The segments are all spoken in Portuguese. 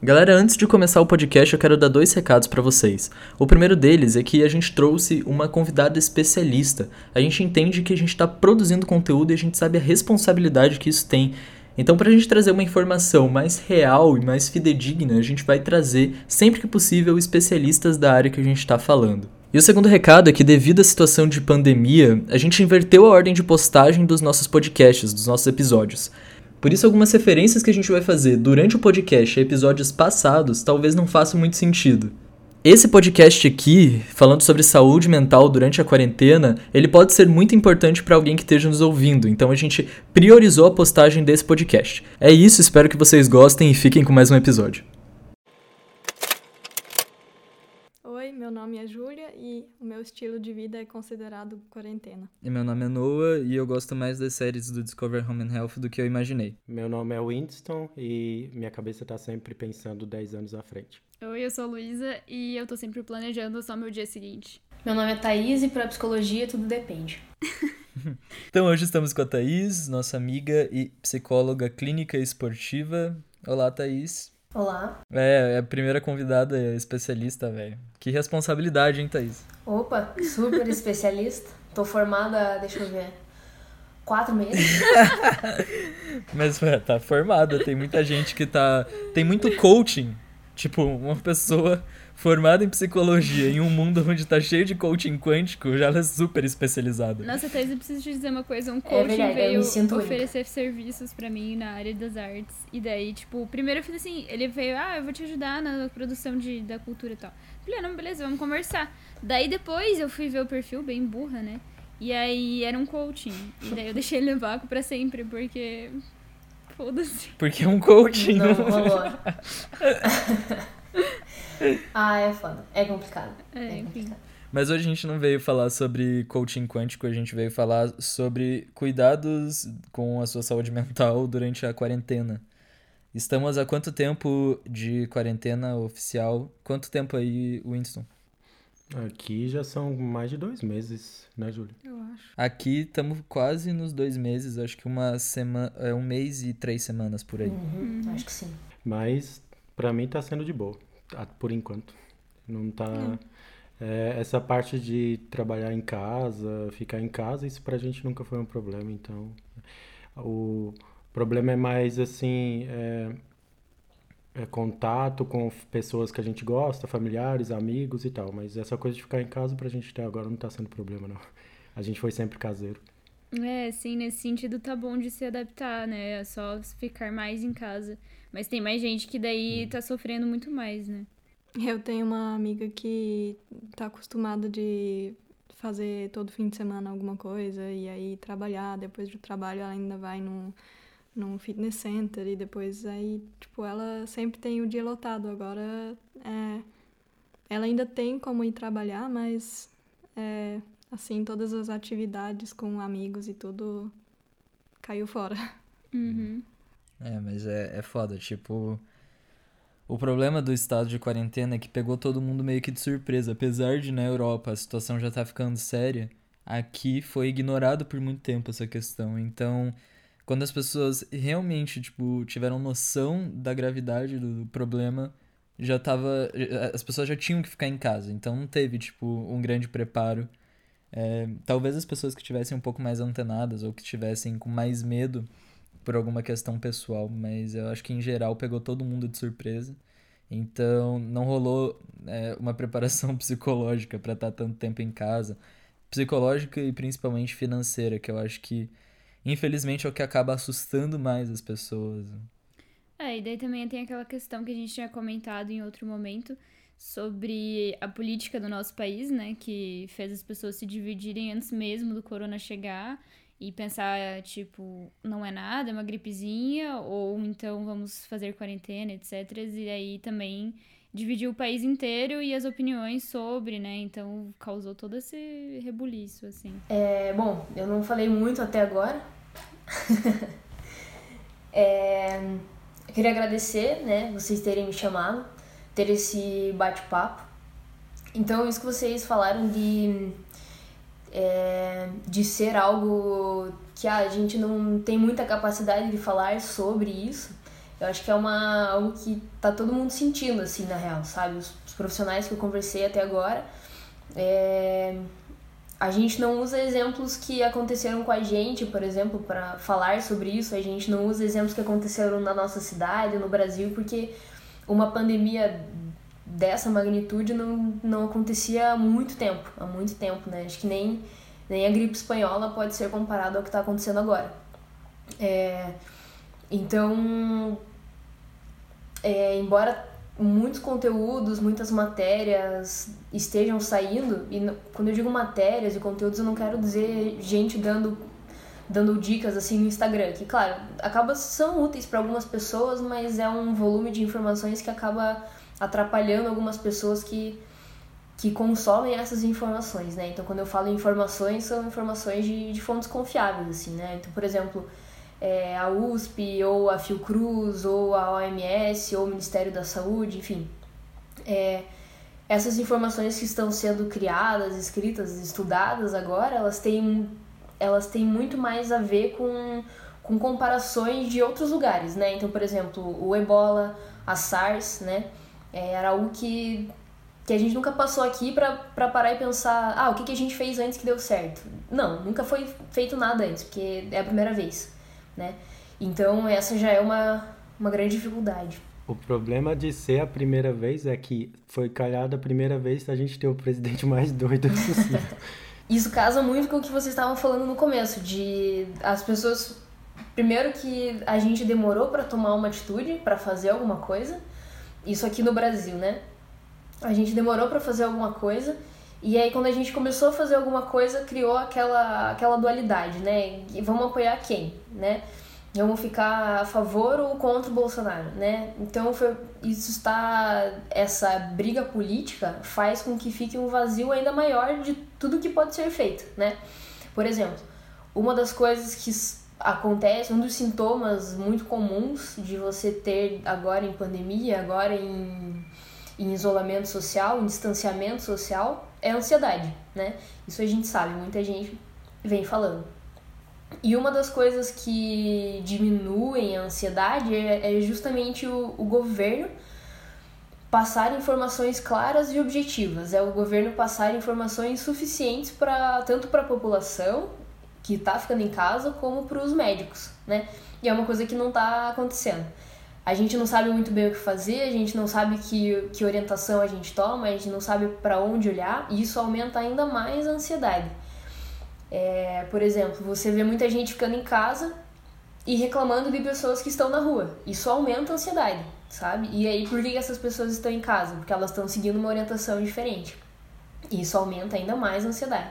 Galera, antes de começar o podcast, eu quero dar dois recados para vocês. O primeiro deles é que a gente trouxe uma convidada especialista. A gente entende que a gente está produzindo conteúdo e a gente sabe a responsabilidade que isso tem. Então, para a gente trazer uma informação mais real e mais fidedigna, a gente vai trazer, sempre que possível, especialistas da área que a gente está falando. E o segundo recado é que, devido à situação de pandemia, a gente inverteu a ordem de postagem dos nossos podcasts, dos nossos episódios. Por isso, algumas referências que a gente vai fazer durante o podcast a episódios passados talvez não façam muito sentido. Esse podcast aqui, falando sobre saúde mental durante a quarentena, ele pode ser muito importante para alguém que esteja nos ouvindo, então a gente priorizou a postagem desse podcast. É isso, espero que vocês gostem e fiquem com mais um episódio. meu nome é Júlia e o meu estilo de vida é considerado quarentena. E meu nome é Noah e eu gosto mais das séries do Discover Home and Health do que eu imaginei. Meu nome é Winston e minha cabeça tá sempre pensando 10 anos à frente. Oi, eu sou a Luísa e eu tô sempre planejando só meu dia seguinte. Meu nome é Thaís e pra psicologia tudo depende. então hoje estamos com a Thaís, nossa amiga e psicóloga clínica esportiva. Olá, Thaís. Olá. É, é a primeira convidada especialista, velho. Que responsabilidade, hein, Thaís? Opa, super especialista. Tô formada, deixa eu ver, quatro meses. Mas, ué, tá formada. Tem muita gente que tá. Tem muito coaching. Tipo, uma pessoa formada em psicologia, em um mundo onde tá cheio de coaching quântico, já ela é super especializada. Nossa, Thais, eu preciso te dizer uma coisa. Um coaching é verdade, veio oferecer única. serviços para mim na área das artes. E daí, tipo, primeiro eu fiz assim, ele veio, ah, eu vou te ajudar na produção de, da cultura e tal. Falei, ah, não, beleza, vamos conversar. Daí depois eu fui ver o perfil, bem burra, né? E aí era um coaching. E daí eu deixei ele no vácuo pra sempre, porque. Foda-se. Porque é um coaching. Não, rolou. ah, é foda. É complicado. É, é complicado. Mas hoje a gente não veio falar sobre coaching quântico, a gente veio falar sobre cuidados com a sua saúde mental durante a quarentena. Estamos há quanto tempo de quarentena oficial? Quanto tempo aí, Winston? Aqui já são mais de dois meses, né, Júlia? Eu acho. Aqui estamos quase nos dois meses, acho que uma semana, é um mês e três semanas por aí. Uhum, uhum. Acho que sim. Mas para mim tá sendo de boa, por enquanto. Não tá. É, essa parte de trabalhar em casa, ficar em casa, isso pra gente nunca foi um problema. Então, o problema é mais assim. É, é contato com pessoas que a gente gosta, familiares, amigos e tal. Mas essa coisa de ficar em casa pra gente até agora não tá sendo problema, não. A gente foi sempre caseiro. É, sim, nesse sentido tá bom de se adaptar, né? É só ficar mais em casa. Mas tem mais gente que daí hum. tá sofrendo muito mais, né? Eu tenho uma amiga que tá acostumada de fazer todo fim de semana alguma coisa e aí trabalhar, depois do trabalho ela ainda vai num, num fitness center e depois aí, tipo, ela sempre tem o dia lotado. Agora, é, ela ainda tem como ir trabalhar, mas é, assim, todas as atividades com amigos e tudo caiu fora. Uhum. É, mas é, é foda, tipo. O problema do estado de quarentena é que pegou todo mundo meio que de surpresa. Apesar de na Europa a situação já tá ficando séria, aqui foi ignorado por muito tempo essa questão. Então, quando as pessoas realmente, tipo, tiveram noção da gravidade do problema, já tava. As pessoas já tinham que ficar em casa. Então não teve, tipo, um grande preparo é, talvez as pessoas que tivessem um pouco mais antenadas ou que tivessem com mais medo por alguma questão pessoal, mas eu acho que em geral pegou todo mundo de surpresa. Então não rolou é, uma preparação psicológica para estar tanto tempo em casa, psicológica e principalmente financeira, que eu acho que infelizmente é o que acaba assustando mais as pessoas. É, e daí também tem aquela questão que a gente tinha comentado em outro momento, sobre a política do nosso país, né, que fez as pessoas se dividirem antes mesmo do corona chegar e pensar, tipo, não é nada, é uma gripezinha, ou então vamos fazer quarentena, etc. E aí também dividiu o país inteiro e as opiniões sobre, né? Então causou todo esse rebuliço, assim. É, bom, eu não falei muito até agora. é, eu queria agradecer, né, vocês terem me chamado ter esse bate-papo. Então, isso que vocês falaram de, é, de ser algo que ah, a gente não tem muita capacidade de falar sobre isso, Eu acho que é uma, algo que tá todo mundo sentindo, assim, na real, sabe? Os, os profissionais que eu conversei até agora, é, a gente não usa exemplos que aconteceram com a gente, por exemplo, para falar sobre isso. A gente não usa exemplos que aconteceram na nossa cidade, no Brasil, porque uma pandemia dessa magnitude não, não acontecia há muito tempo, há muito tempo, né? Acho que nem, nem a gripe espanhola pode ser comparada ao que está acontecendo agora. É, então, é, embora muitos conteúdos, muitas matérias estejam saindo, e quando eu digo matérias e conteúdos, eu não quero dizer gente dando dando dicas assim no Instagram, que claro, acaba são úteis para algumas pessoas, mas é um volume de informações que acaba atrapalhando algumas pessoas que que consomem essas informações, né? Então, quando eu falo informações, são informações de, de fontes confiáveis, assim, né? Então, por exemplo, é, a USP, ou a Fiocruz, ou a OMS, ou o Ministério da Saúde, enfim. É, essas informações que estão sendo criadas, escritas, estudadas agora, elas têm, elas têm muito mais a ver com, com comparações de outros lugares, né? Então, por exemplo, o Ebola, a SARS, né? É, era algo que, que a gente nunca passou aqui para parar e pensar, ah, o que, que a gente fez antes que deu certo? Não, nunca foi feito nada antes, porque é a primeira vez né? Então essa já é uma, uma grande dificuldade. O problema de ser a primeira vez é que foi calhado a primeira vez a gente ter o presidente mais doido possível. Isso casa muito com o que vocês estavam falando no começo, de as pessoas. Primeiro que a gente demorou para tomar uma atitude, para fazer alguma coisa. Isso aqui no Brasil, né? A gente demorou para fazer alguma coisa e aí, quando a gente começou a fazer alguma coisa, criou aquela, aquela dualidade, né? E vamos apoiar quem, né? Vamos ficar a favor ou contra o Bolsonaro, né? Então, foi, isso está... Essa briga política faz com que fique um vazio ainda maior de tudo que pode ser feito, né? Por exemplo, uma das coisas que acontece, um dos sintomas muito comuns de você ter agora em pandemia, agora em, em isolamento social, em distanciamento social, é a ansiedade, né? Isso a gente sabe, muita gente vem falando. E uma das coisas que diminuem a ansiedade é, é justamente o, o governo passar informações claras e objetivas. É o governo passar informações suficientes para tanto para a população que está ficando em casa como para os médicos, né? E é uma coisa que não está acontecendo a gente não sabe muito bem o que fazer, a gente não sabe que, que orientação a gente toma, a gente não sabe para onde olhar, e isso aumenta ainda mais a ansiedade. É, por exemplo, você vê muita gente ficando em casa e reclamando de pessoas que estão na rua. Isso aumenta a ansiedade, sabe? E aí, por que essas pessoas estão em casa? Porque elas estão seguindo uma orientação diferente. E isso aumenta ainda mais a ansiedade.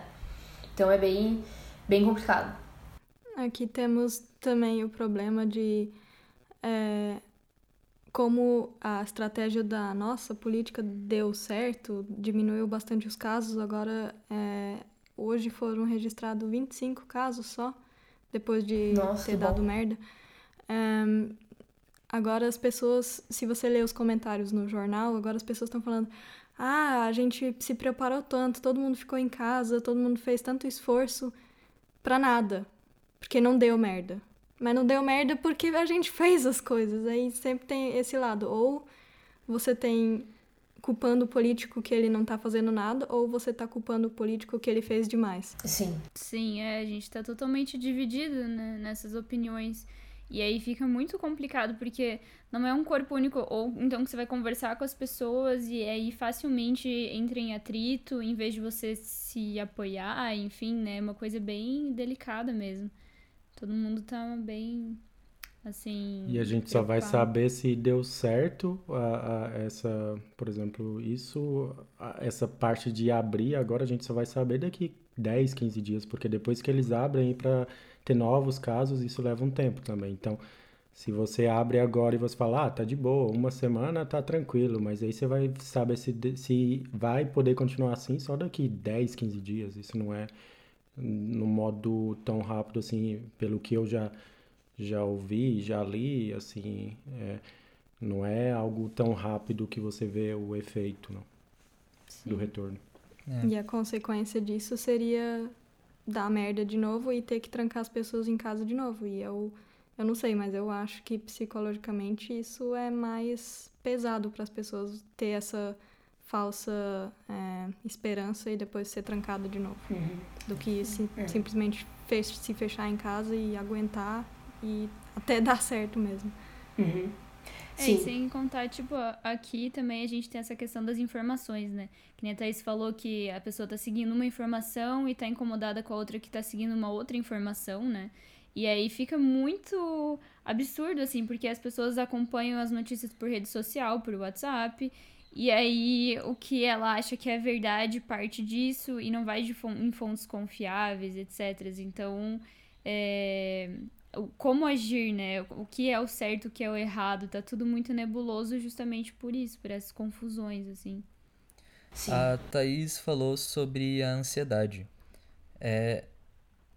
Então é bem, bem complicado. Aqui temos também o problema de é, como a estratégia da nossa política deu certo, diminuiu bastante os casos, agora é, hoje foram registrados 25 casos só, depois de nossa, ter dado bom. merda. É, agora as pessoas, se você ler os comentários no jornal, agora as pessoas estão falando: ah, a gente se preparou tanto, todo mundo ficou em casa, todo mundo fez tanto esforço para nada, porque não deu merda. Mas não deu merda porque a gente fez as coisas. Aí sempre tem esse lado. Ou você tem culpando o político que ele não tá fazendo nada, ou você tá culpando o político que ele fez demais. Sim. Sim, é, a gente tá totalmente dividido né, nessas opiniões. E aí fica muito complicado, porque não é um corpo único, ou então que você vai conversar com as pessoas e aí facilmente entra em atrito, em vez de você se apoiar, enfim, né? É uma coisa bem delicada mesmo. Todo mundo tá bem assim. E a gente só vai saber se deu certo a, a, essa, por exemplo, isso, essa parte de abrir, agora a gente só vai saber daqui 10, 15 dias, porque depois que eles abrem para ter novos casos, isso leva um tempo também. Então, se você abre agora e você fala, ah, tá de boa, uma semana tá tranquilo, mas aí você vai saber se, se vai poder continuar assim só daqui 10, 15 dias. Isso não é no modo tão rápido assim, pelo que eu já já ouvi, já li, assim, é, não é algo tão rápido que você vê o efeito não, do retorno. É. E a consequência disso seria dar merda de novo e ter que trancar as pessoas em casa de novo. E o Eu não sei, mas eu acho que psicologicamente isso é mais pesado para as pessoas ter essa falsa é, esperança e depois ser trancado de novo. Uhum. Do que se, É. simplesmente fech- se fechar em casa e aguentar e até dar certo mesmo. Uhum. É, Sim. e sem contar, tipo, aqui também a gente tem essa questão das informações, né? Que nem a Thaís falou que a pessoa tá seguindo uma informação e tá incomodada com a outra que tá seguindo uma outra informação, né? E aí fica muito absurdo, assim, porque as pessoas acompanham as notícias por rede social, por WhatsApp, e aí o que ela acha que é verdade parte disso e não vai de em fontes confiáveis, etc. Então, é, como agir, né? O que é o certo, o que é o errado, tá tudo muito nebuloso justamente por isso, por essas confusões, assim. Sim. A Thaís falou sobre a ansiedade. É,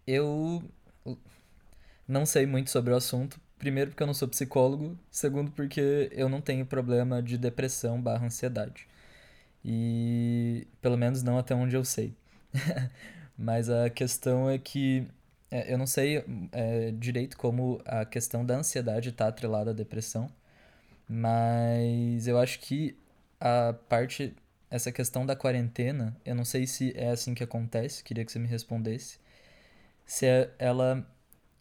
eu não sei muito sobre o assunto. Primeiro porque eu não sou psicólogo. Segundo porque eu não tenho problema de depressão barra ansiedade. E pelo menos não até onde eu sei. Mas a questão é que eu não sei é, direito como a questão da ansiedade está atrelada à depressão. Mas eu acho que a parte essa questão da quarentena, eu não sei se é assim que acontece, queria que você me respondesse. Se é- ela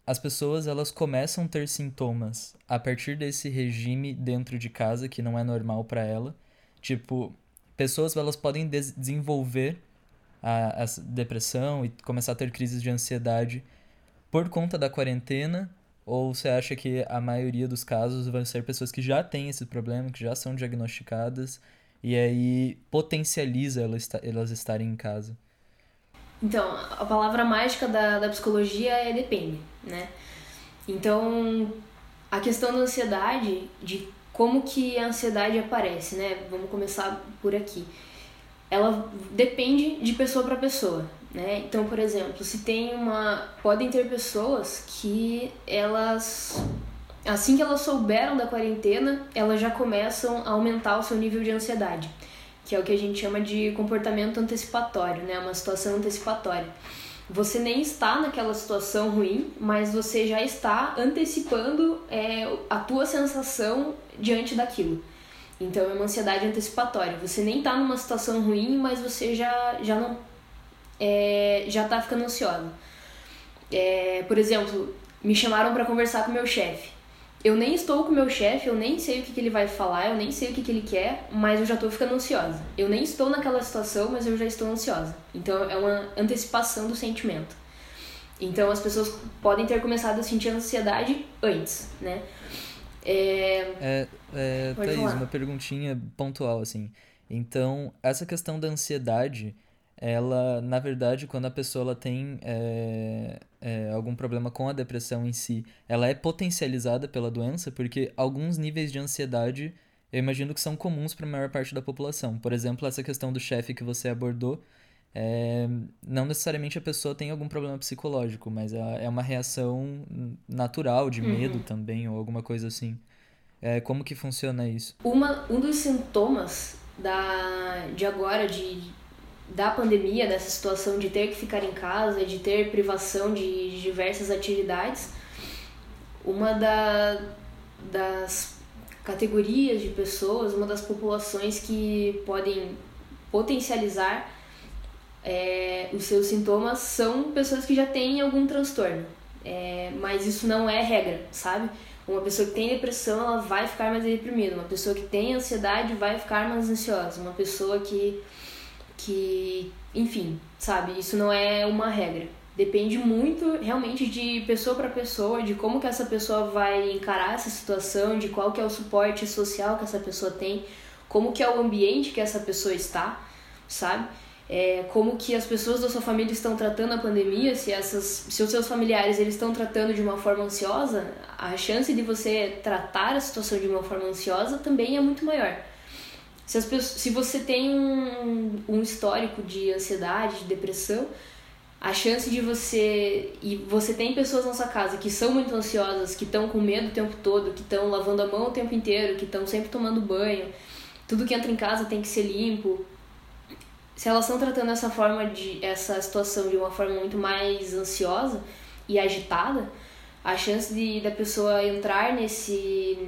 as pessoas elas começam a ter sintomas a partir desse regime dentro de casa que não é normal para ela. Tipo, pessoas elas podem des- desenvolver a, a depressão e começar a ter crises de ansiedade por conta da quarentena, ou você acha que a maioria dos casos vão ser pessoas que já têm esse problema, que já são diagnosticadas e aí potencializa elas, esta- elas estarem em casa? Então, a palavra mágica da, da psicologia é depende, né? Então, a questão da ansiedade, de como que a ansiedade aparece, né? Vamos começar por aqui. Ela depende de pessoa para pessoa, né? Então, por exemplo, se tem uma... Podem ter pessoas que elas... Assim que elas souberam da quarentena, elas já começam a aumentar o seu nível de ansiedade que é o que a gente chama de comportamento antecipatório, né? Uma situação antecipatória. Você nem está naquela situação ruim, mas você já está antecipando é, a tua sensação diante daquilo. Então é uma ansiedade antecipatória. Você nem está numa situação ruim, mas você já, já não é, já está ficando ansiosa. É, por exemplo, me chamaram para conversar com meu chefe. Eu nem estou com meu chefe, eu nem sei o que, que ele vai falar, eu nem sei o que, que ele quer, mas eu já estou ficando ansiosa. Eu nem estou naquela situação, mas eu já estou ansiosa. Então é uma antecipação do sentimento. Então as pessoas podem ter começado a sentir ansiedade antes, né? É, É, é, Thaís, falar. uma perguntinha pontual, assim. Então, essa questão da ansiedade, ela, na verdade, quando a pessoa ela tem é, é, algum problema com a depressão em si, ela é potencializada pela doença, porque alguns níveis de ansiedade, eu imagino que são comuns para a maior parte da população. Por exemplo, essa questão do chefe que você abordou, é, não necessariamente a pessoa tem algum problema psicológico, mas é é uma reação natural de medo também, ou alguma coisa assim. É, como que funciona isso? uma, um dos sintomas da, de agora, de, da pandemia, dessa situação de ter que ficar em casa, de ter privação de, diversas atividades, uma da, das categorias de pessoas, uma das populações que podem potencializar é, os seus sintomas são pessoas que já têm algum transtorno. É, mas isso não é regra, sabe? Uma pessoa que tem depressão, ela vai ficar mais deprimida. Uma pessoa que tem ansiedade vai ficar mais ansiosa. Uma pessoa que, que enfim, sabe? Isso não é uma regra. Depende muito, realmente, de pessoa para pessoa, de como que essa pessoa vai encarar essa situação, de qual que é o suporte social que essa pessoa tem, como que é o ambiente que essa pessoa está, sabe? É, como que as pessoas da sua família estão tratando a pandemia, se essas, se os seus familiares eles estão tratando de uma forma ansiosa, a chance de você tratar a situação de uma forma ansiosa também é muito maior. Se, as pessoas, se você tem um, um histórico de ansiedade, de depressão, a chance de você e você tem pessoas na sua casa que são muito ansiosas, que estão com medo o tempo todo, que estão lavando a mão o tempo inteiro, que estão sempre tomando banho, tudo que entra em casa tem que ser limpo, se elas estão tratando essa forma de essa situação de uma forma muito mais ansiosa e agitada, a chance de da pessoa entrar nesse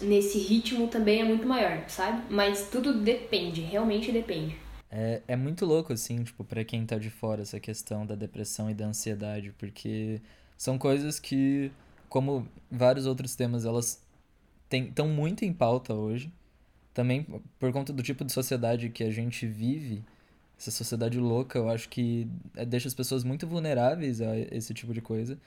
nesse ritmo também é muito maior, sabe? Mas tudo depende, realmente depende. É, é muito louco, assim, tipo, pra quem tá de fora, essa questão da depressão e da ansiedade, porque são coisas que, como vários outros temas, elas estão muito em pauta hoje. Também por conta do tipo de sociedade que a gente vive, essa sociedade louca, eu acho que é, deixa as pessoas muito vulneráveis a esse tipo de coisa.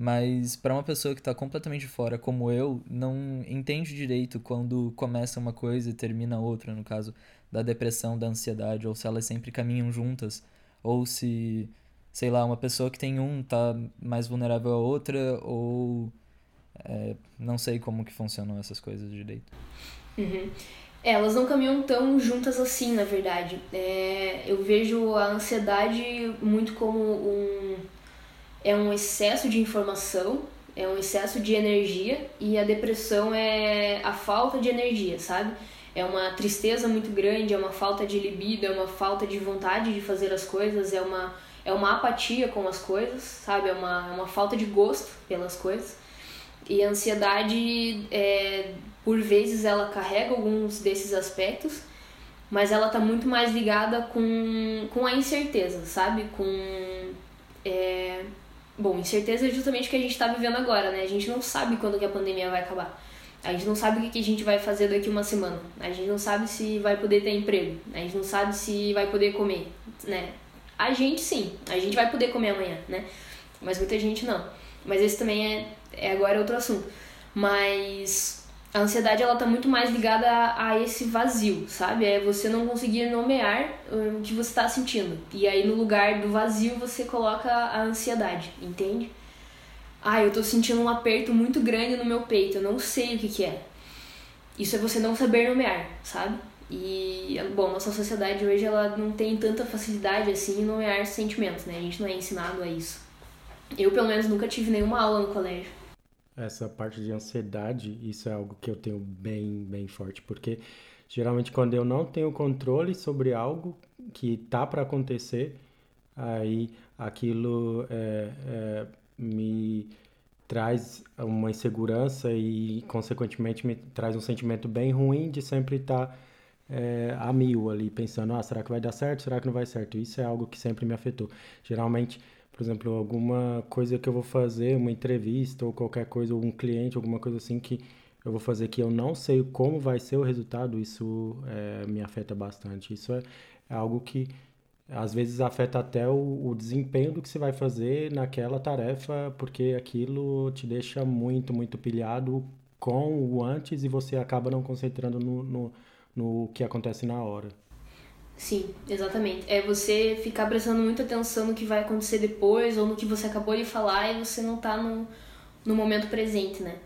Mas para uma pessoa que está completamente fora, como eu, não entende direito quando começa uma coisa e termina outra, no caso da depressão, da ansiedade, ou se elas sempre caminham juntas, ou se, sei lá, uma pessoa que tem um tá mais vulnerável a outra, ou é, não sei como que funcionam essas coisas direito. Uhum. É, elas não caminham tão juntas assim, na verdade. É, eu vejo a ansiedade muito como um é um excesso de informação, é um excesso de energia e a depressão é a falta de energia, sabe? É uma tristeza muito grande, é uma falta de libido, é uma falta de vontade de fazer as coisas, é uma, é uma apatia com as coisas, sabe? É uma, é uma falta de gosto pelas coisas. E a ansiedade, é, por vezes, ela carrega alguns desses aspectos, mas ela tá muito mais ligada com, com a incerteza, sabe? Com. É, Bom, incerteza é justamente o que a gente está vivendo agora, né? A gente não sabe quando que a pandemia vai acabar. A gente não sabe o que a gente vai fazer daqui uma semana. A gente não sabe se vai poder ter emprego. A gente não sabe se vai poder comer, né? A gente sim, a gente vai poder comer amanhã, né? Mas muita gente não. Mas esse também é, é agora outro assunto. Mas a ansiedade ela tá muito mais ligada a, a, esse vazio, sabe? É você não conseguir nomear o que você está sentindo. E aí no lugar do vazio você coloca a ansiedade, entende? Ah, eu tô sentindo um aperto muito grande no meu peito, eu não sei o que que é. Isso é você não saber nomear, sabe? E, bom, nossa sociedade hoje ela não tem tanta facilidade assim em nomear sentimentos, né? A gente não é ensinado a isso. Eu, pelo menos, nunca tive nenhuma aula no colégio essa parte de ansiedade, isso é algo que eu tenho bem, bem forte, porque geralmente quando eu não tenho controle sobre algo que tá para acontecer, aí aquilo é, é, me traz uma insegurança e, consequentemente, me traz um sentimento bem ruim de sempre estar tá, é, a mil ali, pensando, ah, será que vai dar certo? Será que não vai certo? Isso é algo que sempre me afetou. Geralmente, por exemplo, alguma coisa que eu vou fazer, uma entrevista ou qualquer coisa, ou um cliente, alguma coisa assim que eu vou fazer que eu não sei como vai ser o resultado, isso é, me afeta bastante. Isso é, algo que às vezes afeta até o, o, desempenho do que você vai fazer naquela tarefa, porque aquilo te deixa muito, muito pilhado com o antes e você acaba não concentrando no, no, no que acontece na hora. Sim, exatamente. É você ficar prestando muita atenção no que vai acontecer depois ou no que você acabou de falar e você não tá no, no momento presente, né?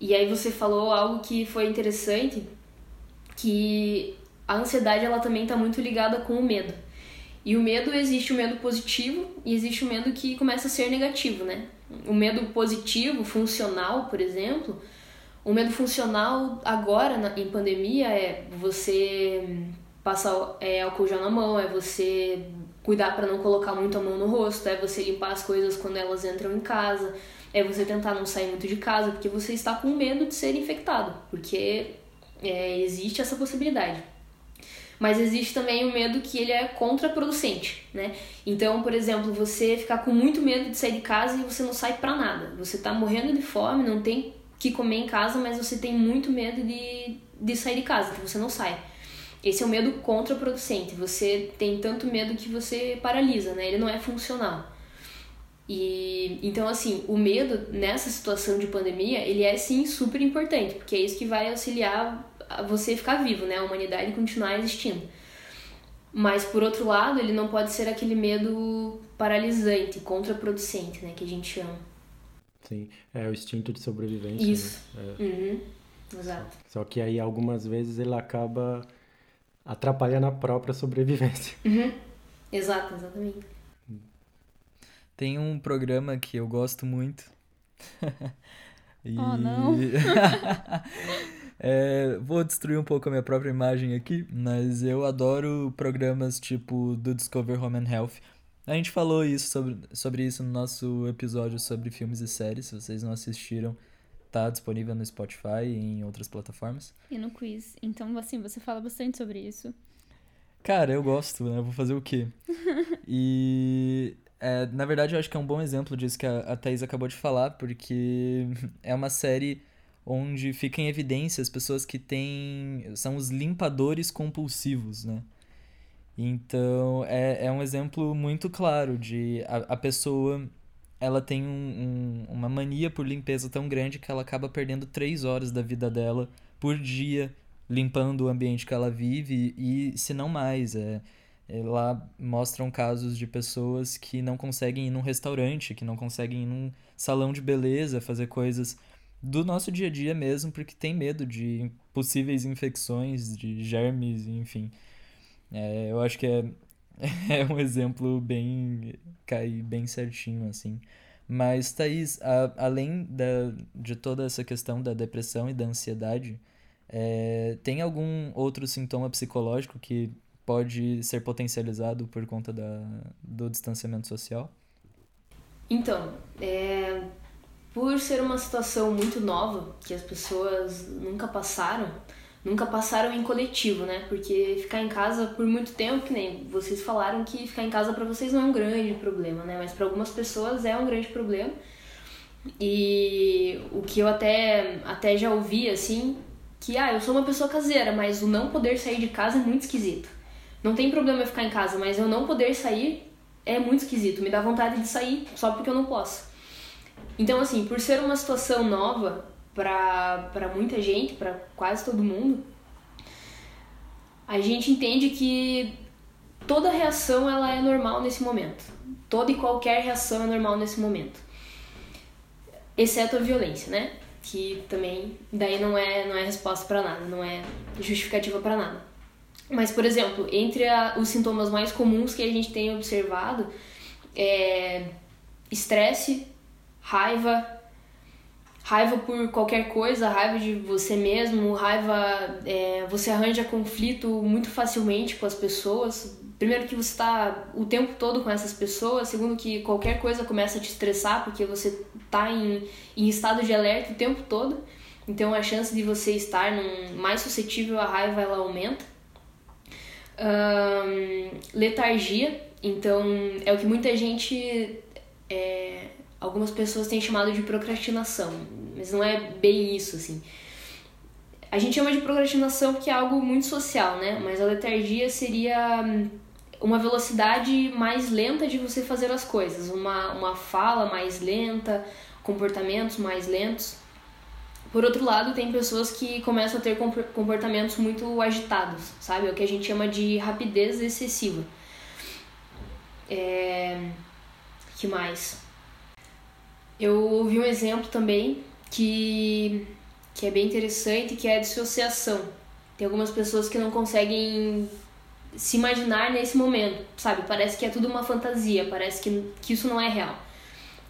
E aí você falou algo que foi interessante, que a ansiedade ela também está muito ligada com o medo. E o medo existe o medo positivo e existe o medo que começa a ser negativo, né? O medo positivo, funcional, por exemplo, o medo funcional agora em pandemia é você passar é, álcool gel na mão, é você cuidar para não colocar muito a mão no rosto, é você limpar as coisas quando elas entram em casa, é você tentar não sair muito de casa, porque você está com medo de ser infectado, porque é, existe essa possibilidade. Mas existe também o medo que ele é contraproducente, né? Então, por exemplo, você ficar com muito medo de sair de casa e você não sai para nada. Você tá morrendo de fome, não tem que comer em casa, mas você tem muito medo de, de sair de casa, que você não sai. Esse é o medo contraproducente. Você tem tanto medo que você paralisa, né? Ele não é funcional. E então assim, o medo nessa situação de pandemia, ele é sim super importante, porque é isso que vai auxiliar a você ficar vivo, né? A humanidade continuar existindo. Mas por outro lado, ele não pode ser aquele medo paralisante, contraproducente, né, que a gente chama. Sim, é o instinto de sobrevivência. Isso. Né? É. Uhum. Exato. Só que aí algumas vezes ele acaba atrapalha na própria sobrevivência. Uhum. Exato, exatamente. Tem um programa que eu gosto muito. e... Oh, não! é, vou destruir um pouco a minha própria imagem aqui, mas eu adoro programas tipo do Discover Home and Health. A gente falou isso sobre, sobre isso no nosso episódio sobre filmes e séries. Se vocês não assistiram, tá disponível no Spotify e em outras plataformas. E no quiz. Então, assim, você fala bastante sobre isso. Cara, eu gosto, né? Eu vou fazer o quê? e. É, na verdade, eu acho que é um bom exemplo disso que a, a Thaís acabou de falar, porque é uma série onde fica em evidência as pessoas que têm. são os limpadores compulsivos, né? Então, é, é um exemplo muito claro de a, a pessoa ela tem um, um, uma mania por limpeza tão grande que ela acaba perdendo três horas da vida dela por dia limpando o ambiente que ela vive e, se não mais, é, é, lá mostram casos de pessoas que não conseguem ir num restaurante, que não conseguem ir num salão de beleza, fazer coisas do nosso dia a dia mesmo, porque tem medo de possíveis infecções, de germes, enfim. É, eu acho que é, é um exemplo bem cair bem certinho assim. Mas Thaís, a, além da, de toda essa questão da depressão e da ansiedade, é, tem algum outro sintoma psicológico que pode ser potencializado por conta da, do distanciamento social? Então, é, por ser uma situação muito nova, que as pessoas nunca passaram, nunca passaram em coletivo, né? Porque ficar em casa por muito tempo, que nem vocês falaram que ficar em casa para vocês não é um grande problema, né? Mas para algumas pessoas é um grande problema. E o que eu até, até já ouvi, assim, que, ah, eu sou uma pessoa caseira, mas o não poder sair de casa é muito esquisito. Não tem problema eu ficar em casa, mas eu não poder sair é muito esquisito. Me dá vontade de sair só porque eu não posso. Então, assim, por ser uma situação nova para muita gente, para quase todo mundo, a gente entende que toda reação ela é normal nesse momento. Toda e qualquer reação é normal nesse momento. Exceto a violência, né? Que também daí não é não é resposta para nada, não é justificativa para nada. Mas, por exemplo, entre a, os sintomas mais comuns que a gente tem observado é estresse, raiva, raiva por qualquer coisa, raiva de você mesmo, raiva. É, você arranja conflito muito facilmente com as pessoas. Primeiro, que você está o tempo todo com essas pessoas. Segundo, que qualquer coisa começa a te estressar porque você está em, em estado de alerta o tempo todo. Então, a chance de você estar num, mais suscetível à raiva ela aumenta letargia, então é o que muita gente. É, algumas pessoas têm chamado de procrastinação, mas não é bem isso, assim. A gente chama de procrastinação porque é algo muito social, né? Mas a letargia seria hum, uma velocidade mais lenta de você fazer as coisas, uma, uma fala mais lenta, comportamentos mais lentos. Por outro lado, tem pessoas que começam a ter comportamentos muito agitados, sabe? É o que a gente chama de rapidez excessiva. É... que mais? Eu ouvi um exemplo também que, que é bem interessante, que é a dissociação. Tem algumas pessoas que não conseguem se imaginar nesse momento, sabe? Parece que é tudo uma fantasia, parece que, que isso não é real.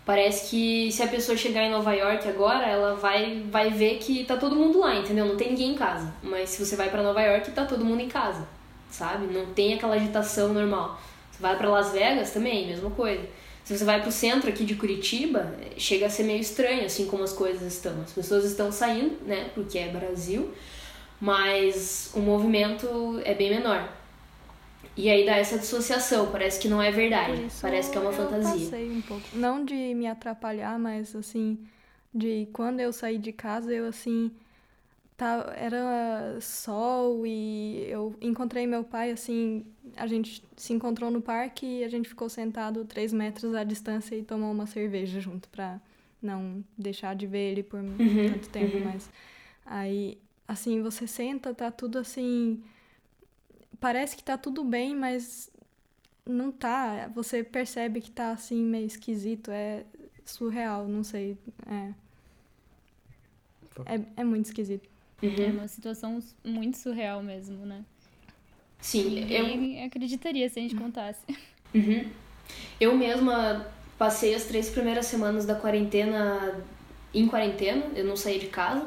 Parece que se a pessoa chegar em Nova York agora, ela vai, vai ver que tá todo mundo lá, entendeu? Não tem ninguém em casa. Mas se você vai para Nova York, tá todo mundo em casa, sabe? Não tem aquela agitação normal. Você vai para Las Vegas também, mesma coisa. Se você vai pro centro aqui de Curitiba, chega a ser meio estranho, assim como as coisas estão. As pessoas estão saindo, né? Porque é Brasil, mas o movimento é bem menor. E aí dá essa dissociação, parece que não é verdade, parece que é uma eu fantasia. Passei um pouco, não de me atrapalhar, mas assim, de quando eu saí de casa, eu assim, tá, era sol e eu encontrei meu pai, assim, a gente se encontrou no parque e a gente ficou sentado três metros à distância e tomou uma cerveja junto pra não deixar de ver ele por uhum, tanto tempo, uhum. mas aí, assim, você senta, tá tudo assim parece que tá tudo bem, mas não tá. Você percebe que tá assim meio esquisito, é surreal, não sei. É, é, é muito esquisito. É Uhum. uma situação muito surreal mesmo, né? Sim, eu, Ninguém acreditaria se a gente contasse. Uhum. Eu mesma passei as três primeiras semanas da quarentena em quarentena, eu não saí de casa,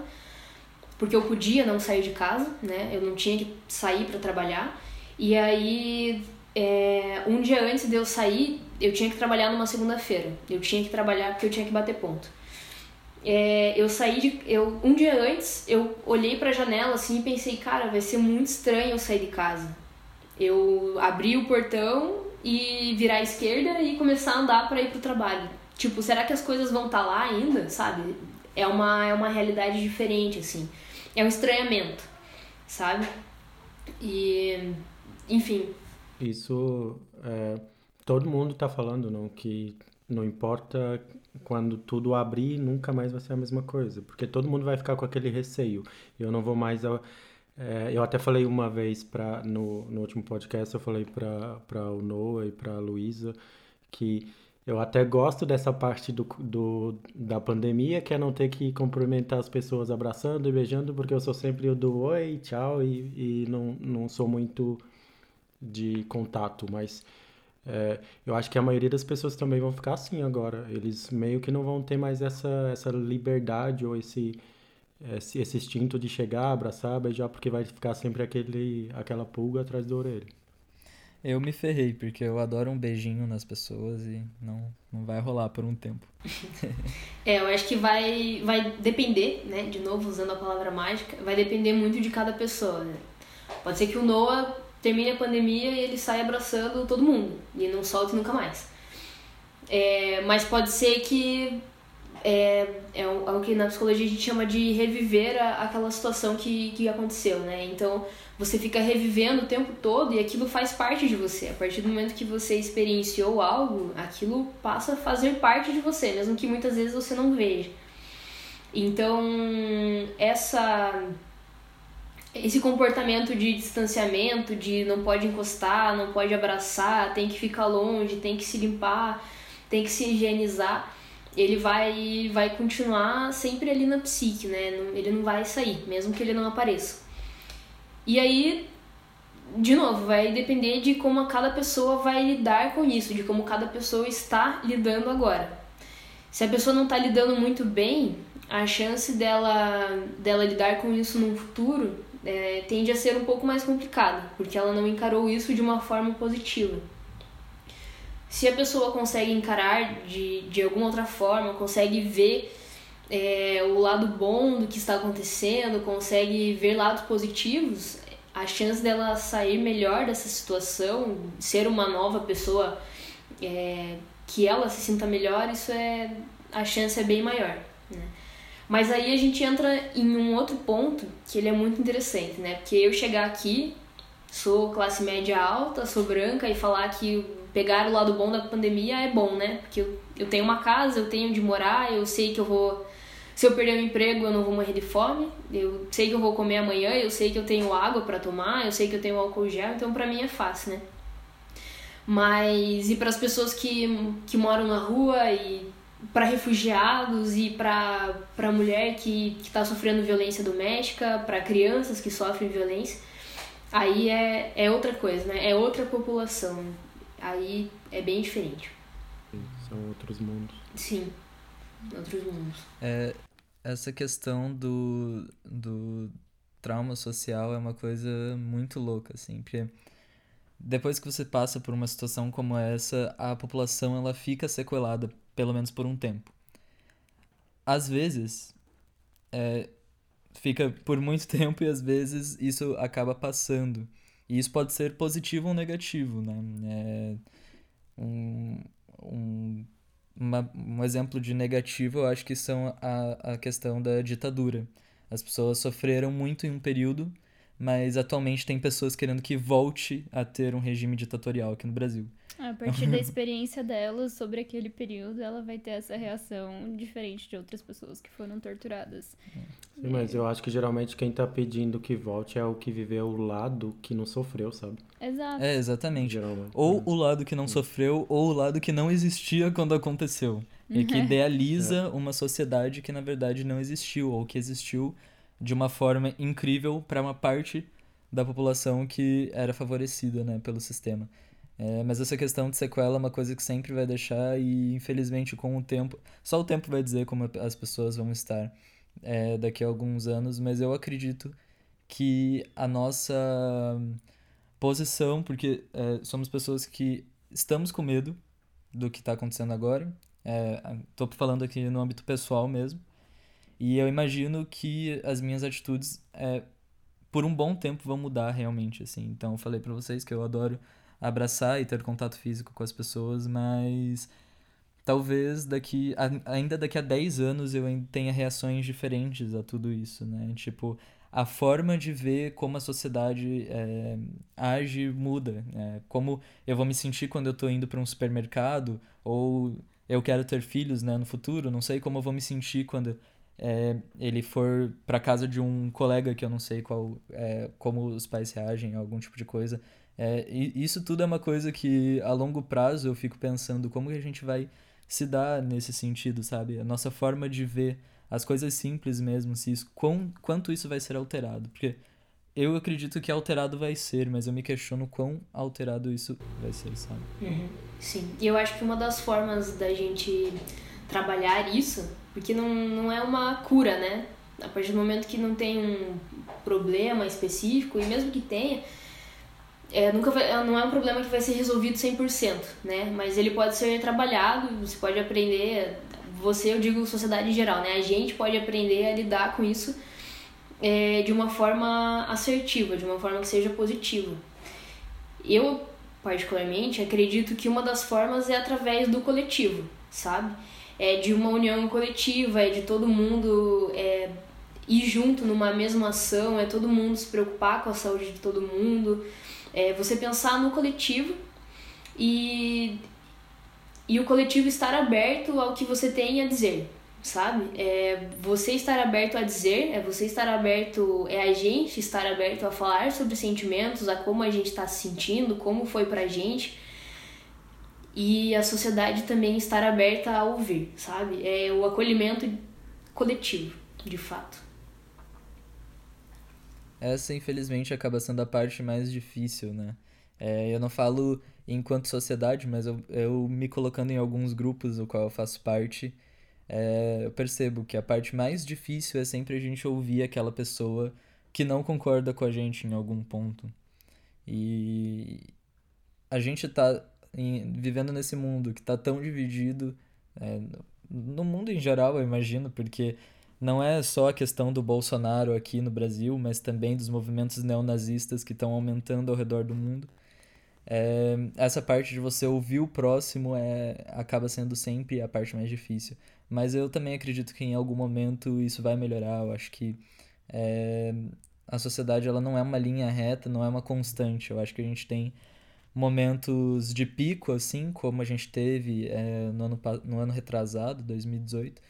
porque eu podia não sair de casa, né? Eu não tinha que sair para trabalhar. E aí é, um dia antes de eu sair, eu tinha que trabalhar numa segunda-feira. Eu tinha que trabalhar porque eu tinha que bater ponto. É, eu saí de. Eu, um dia antes, eu olhei pra janela assim e pensei, cara, vai ser muito estranho eu sair de casa. Eu abri o portão e virar à esquerda e começar a andar para ir pro trabalho. Tipo, será que as coisas vão estar tá lá ainda, sabe? É uma, é uma realidade diferente, assim. É um estranhamento, sabe? E. Enfim. Isso. É, todo mundo tá falando, não? Que não importa quando tudo abrir, nunca mais vai ser a mesma coisa, porque todo mundo vai ficar com aquele receio. Eu não vou mais. É, eu até falei uma vez pra, no, no último podcast, eu falei para o Noah e para a Luísa que eu até gosto dessa parte do, do, da pandemia, que é não ter que cumprimentar as pessoas abraçando e beijando, porque eu sou sempre o do oi, tchau, e, e não, não sou muito de contato, mas é, eu acho que a maioria das pessoas também vão ficar assim agora. Eles meio que não vão ter mais essa, essa liberdade ou esse, esse, esse instinto de chegar, abraçar, beijar, porque vai ficar sempre aquele, aquela pulga atrás da orelha. Eu me ferrei, porque eu adoro um beijinho nas pessoas e não, não vai rolar por um tempo. é, eu acho que vai, vai depender, né? De novo, usando a palavra mágica, vai depender muito de cada pessoa, né? Pode ser que o Noah termine a pandemia e ele saia abraçando todo mundo e não solte nunca mais. É, mas pode ser que é, é, o, é que na psicologia a gente chama de reviver a, aquela situação que, que aconteceu, né? Então você fica revivendo o tempo todo e aquilo faz parte de você. A partir do momento que você experienciou algo, aquilo passa a fazer parte de você, mesmo que muitas vezes você não veja. Então, essa esse comportamento de distanciamento, de não pode encostar, não pode abraçar, tem que ficar longe, tem que se limpar, tem que se higienizar, ele vai vai continuar sempre ali na psique, né? Ele não vai sair, mesmo que ele não apareça. E aí, de novo, vai depender de como cada pessoa vai lidar com isso, de como cada pessoa está lidando agora. Se a pessoa não está lidando muito bem, a chance dela, dela lidar com isso no futuro é, tende a ser um pouco mais complicada, porque ela não encarou isso de uma forma positiva. Se a pessoa consegue encarar de, de alguma outra forma, consegue ver é, o lado bom do que está acontecendo, consegue ver lados positivos, a chance dela sair melhor dessa situação, ser uma nova pessoa é, que ela se sinta melhor, isso é a chance é bem maior. Mas aí a gente entra em um outro ponto que ele é muito interessante, né? Porque eu chegar aqui, sou classe média alta, sou branca e falar que pegar o lado bom da pandemia é bom, né? Porque eu, eu tenho uma casa, eu tenho onde morar, eu sei que eu vou. Se eu perder o emprego, eu não vou morrer de fome. Eu sei que eu vou comer amanhã, eu sei que eu tenho água para tomar, eu sei que eu tenho álcool gel, então para mim é fácil, né? Mas e para as pessoas que, que moram na rua e para refugiados e para mulher que está sofrendo violência doméstica, para crianças que sofrem violência, aí é, é outra coisa, né? É outra população. Aí é bem diferente. São outros mundos. Sim, outros mundos. É, essa questão do, do trauma social é uma coisa muito louca, assim, porque depois que você passa por uma situação como essa, a população ela fica sequelada pelo menos por um tempo. Às vezes, é, fica por muito tempo e às vezes isso acaba passando. E isso pode ser positivo ou negativo, né? É um, um, uma, um exemplo de negativo eu acho que são a, a questão da ditadura. As pessoas sofreram muito em um período, mas atualmente tem pessoas querendo que volte a ter um regime ditatorial aqui no Brasil. A partir da experiência dela sobre aquele período, ela vai ter essa reação diferente de outras pessoas que foram torturadas. Sim, mas eu acho que geralmente quem tá pedindo que volte é o que viveu o lado que não sofreu, sabe? Exato. É, exatamente. Geralmente. Ou é. o lado que não sofreu, ou o lado que não existia quando aconteceu. E que idealiza é. uma sociedade que na verdade não existiu, ou que existiu de uma forma incrível para uma parte da população que era favorecida né, pelo sistema. É, mas essa questão de sequela é uma coisa que sempre vai deixar e infelizmente com o tempo, só o tempo vai dizer como as pessoas vão estar é, daqui a alguns anos, mas eu acredito que a nossa posição, porque é, somos pessoas que estamos com medo do que está acontecendo agora. Estou é, falando aqui no âmbito pessoal mesmo. E eu imagino que as minhas atitudes, é, por um bom tempo, vão mudar realmente, assim. Então, eu falei para vocês que eu adoro abraçar e ter contato físico com as pessoas, mas talvez daqui ainda daqui a 10 anos eu tenha reações diferentes a tudo isso, né? Tipo, a forma de ver como a sociedade é, age muda. É, como eu vou me sentir quando eu estou indo para um supermercado ou eu quero ter filhos né, no futuro, não sei como eu vou me sentir quando é, ele for para casa de um colega que eu não sei qual é, como os pais reagem a algum tipo de coisa. É, isso tudo é uma coisa que a longo prazo eu fico pensando como que a gente vai se dar nesse sentido, sabe? A nossa forma de ver as coisas simples mesmo, se isso, quão, quanto isso vai ser alterado. Porque eu acredito que alterado vai ser, mas eu me questiono quão alterado isso vai ser, sabe? Uhum, sim, e eu acho que uma das formas da gente trabalhar isso, porque não, não é uma cura, né? A partir do momento que não tem um problema específico, e mesmo que tenha, é, nunca vai, não é um problema que vai ser resolvido 100%, né? Mas ele pode ser trabalhado, você pode aprender você, eu digo sociedade em geral, né? A gente pode aprender a lidar com isso é, de uma forma assertiva, de uma forma que seja positiva. Eu, particularmente, acredito que uma das formas é através do coletivo, sabe? É de uma união coletiva, é de todo mundo é, ir junto numa mesma ação, é todo mundo se preocupar com a saúde de todo mundo, é você pensar no coletivo e e o coletivo estar aberto ao que você tem a dizer, sabe? É você estar aberto a dizer, é você estar aberto, é a gente estar aberto a falar sobre sentimentos, a como a gente está se sentindo, como foi pra gente. E a sociedade também estar aberta a ouvir, sabe? É o acolhimento coletivo, de fato. Essa, infelizmente, acaba sendo a parte mais difícil, né? É, eu não falo enquanto sociedade, mas eu, eu me colocando em alguns grupos do qual eu faço parte, é, eu percebo que a parte mais difícil é sempre a gente ouvir aquela pessoa que não concorda com a gente em algum ponto. E a gente tá em, vivendo nesse mundo que tá tão dividido, é, no mundo em geral, eu imagino, porque não é só a questão do Bolsonaro aqui no Brasil, mas também dos movimentos neonazistas que estão aumentando ao redor do mundo é, essa parte de você ouvir o próximo é, acaba sendo sempre a parte mais difícil. Mas eu também acredito que em algum momento isso vai melhorar. Eu acho que é, a sociedade ela não é uma linha reta, não é uma constante. Eu acho que a gente tem momentos de pico, assim, como a gente teve é, no, ano, no ano retrasado, 2018.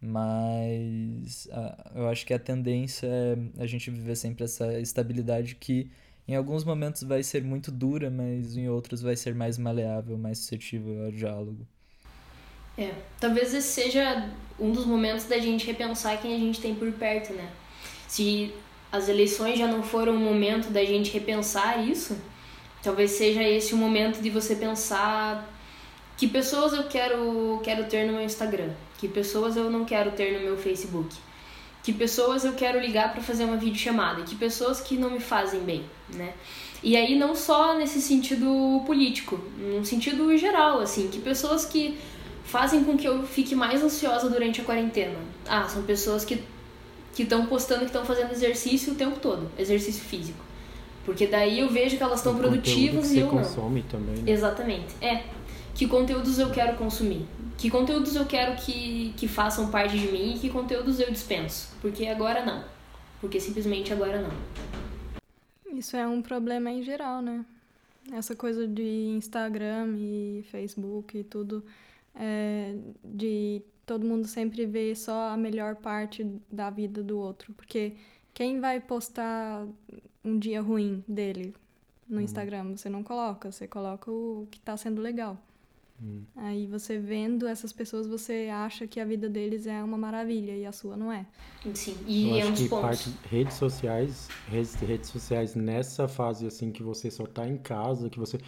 Mas eu acho que a tendência é a gente viver sempre essa estabilidade que em alguns momentos vai ser muito dura, mas em outros vai ser mais maleável, mais suscetível ao diálogo. É, talvez esse seja um dos momentos da gente repensar quem a gente tem por perto, né? Se as eleições já não foram um momento da gente repensar isso, talvez seja esse o momento de você pensar que pessoas eu quero, quero ter no meu Instagram, que pessoas eu não quero ter no meu Facebook que pessoas eu quero ligar para fazer uma videochamada, que pessoas que não me fazem bem, né? E aí não só nesse sentido político, num sentido geral, assim, que pessoas que fazem com que eu fique mais ansiosa durante a quarentena. Ah, são pessoas que que estão postando que estão fazendo exercício o tempo todo, exercício físico. Porque daí eu vejo que elas estão produtivas e eu não. consome também, né? Exatamente. É. Que conteúdos eu quero consumir? que conteúdos eu quero que, que façam parte de mim e que conteúdos eu dispenso. Porque agora não. Porque simplesmente agora não. Isso é um problema em geral, né? Essa coisa de Instagram e Facebook e tudo, é, de todo mundo sempre ver só a melhor parte da vida do outro. Porque quem vai postar um dia ruim dele no uhum. Instagram? Você não coloca, você coloca o que está sendo legal. Hum. Aí você vendo essas pessoas, você acha que a vida deles é uma maravilha e a sua não é. Sim, e Eu é acho um que pontos. parte redes sociais, redes, redes sociais nessa fase assim que você só tá em casa, que você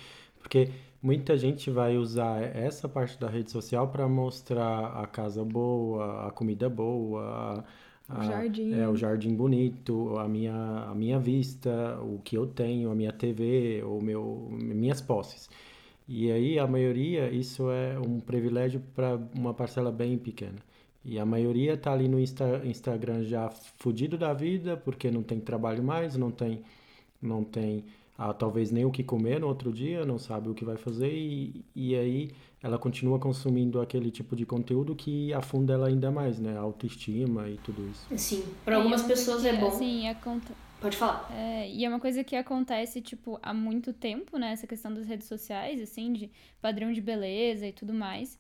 porque muita gente vai usar essa parte da rede social para mostrar a casa boa, a comida boa, O jardim. É, o jardim bonito, a minha, a minha vista, o que eu tenho, a minha TV, o meu, minhas posses. E aí, a maioria, isso é um privilégio para uma parcela bem pequena. E a maioria tá ali no Insta, Instagram já fudido da vida, porque não tem trabalho mais, não tem, não tem ah, talvez nem o que comer no outro dia, não sabe o que vai fazer, e, e aí ela continua consumindo aquele tipo de conteúdo que afunda ela ainda mais, né? A autoestima e tudo isso. Sim, para algumas é pessoas é bom. Sim, acontece. Pode falar. É, e é uma coisa que acontece, tipo, há muito tempo, né? Essa questão das redes sociais, assim, de padrão de beleza e tudo mais.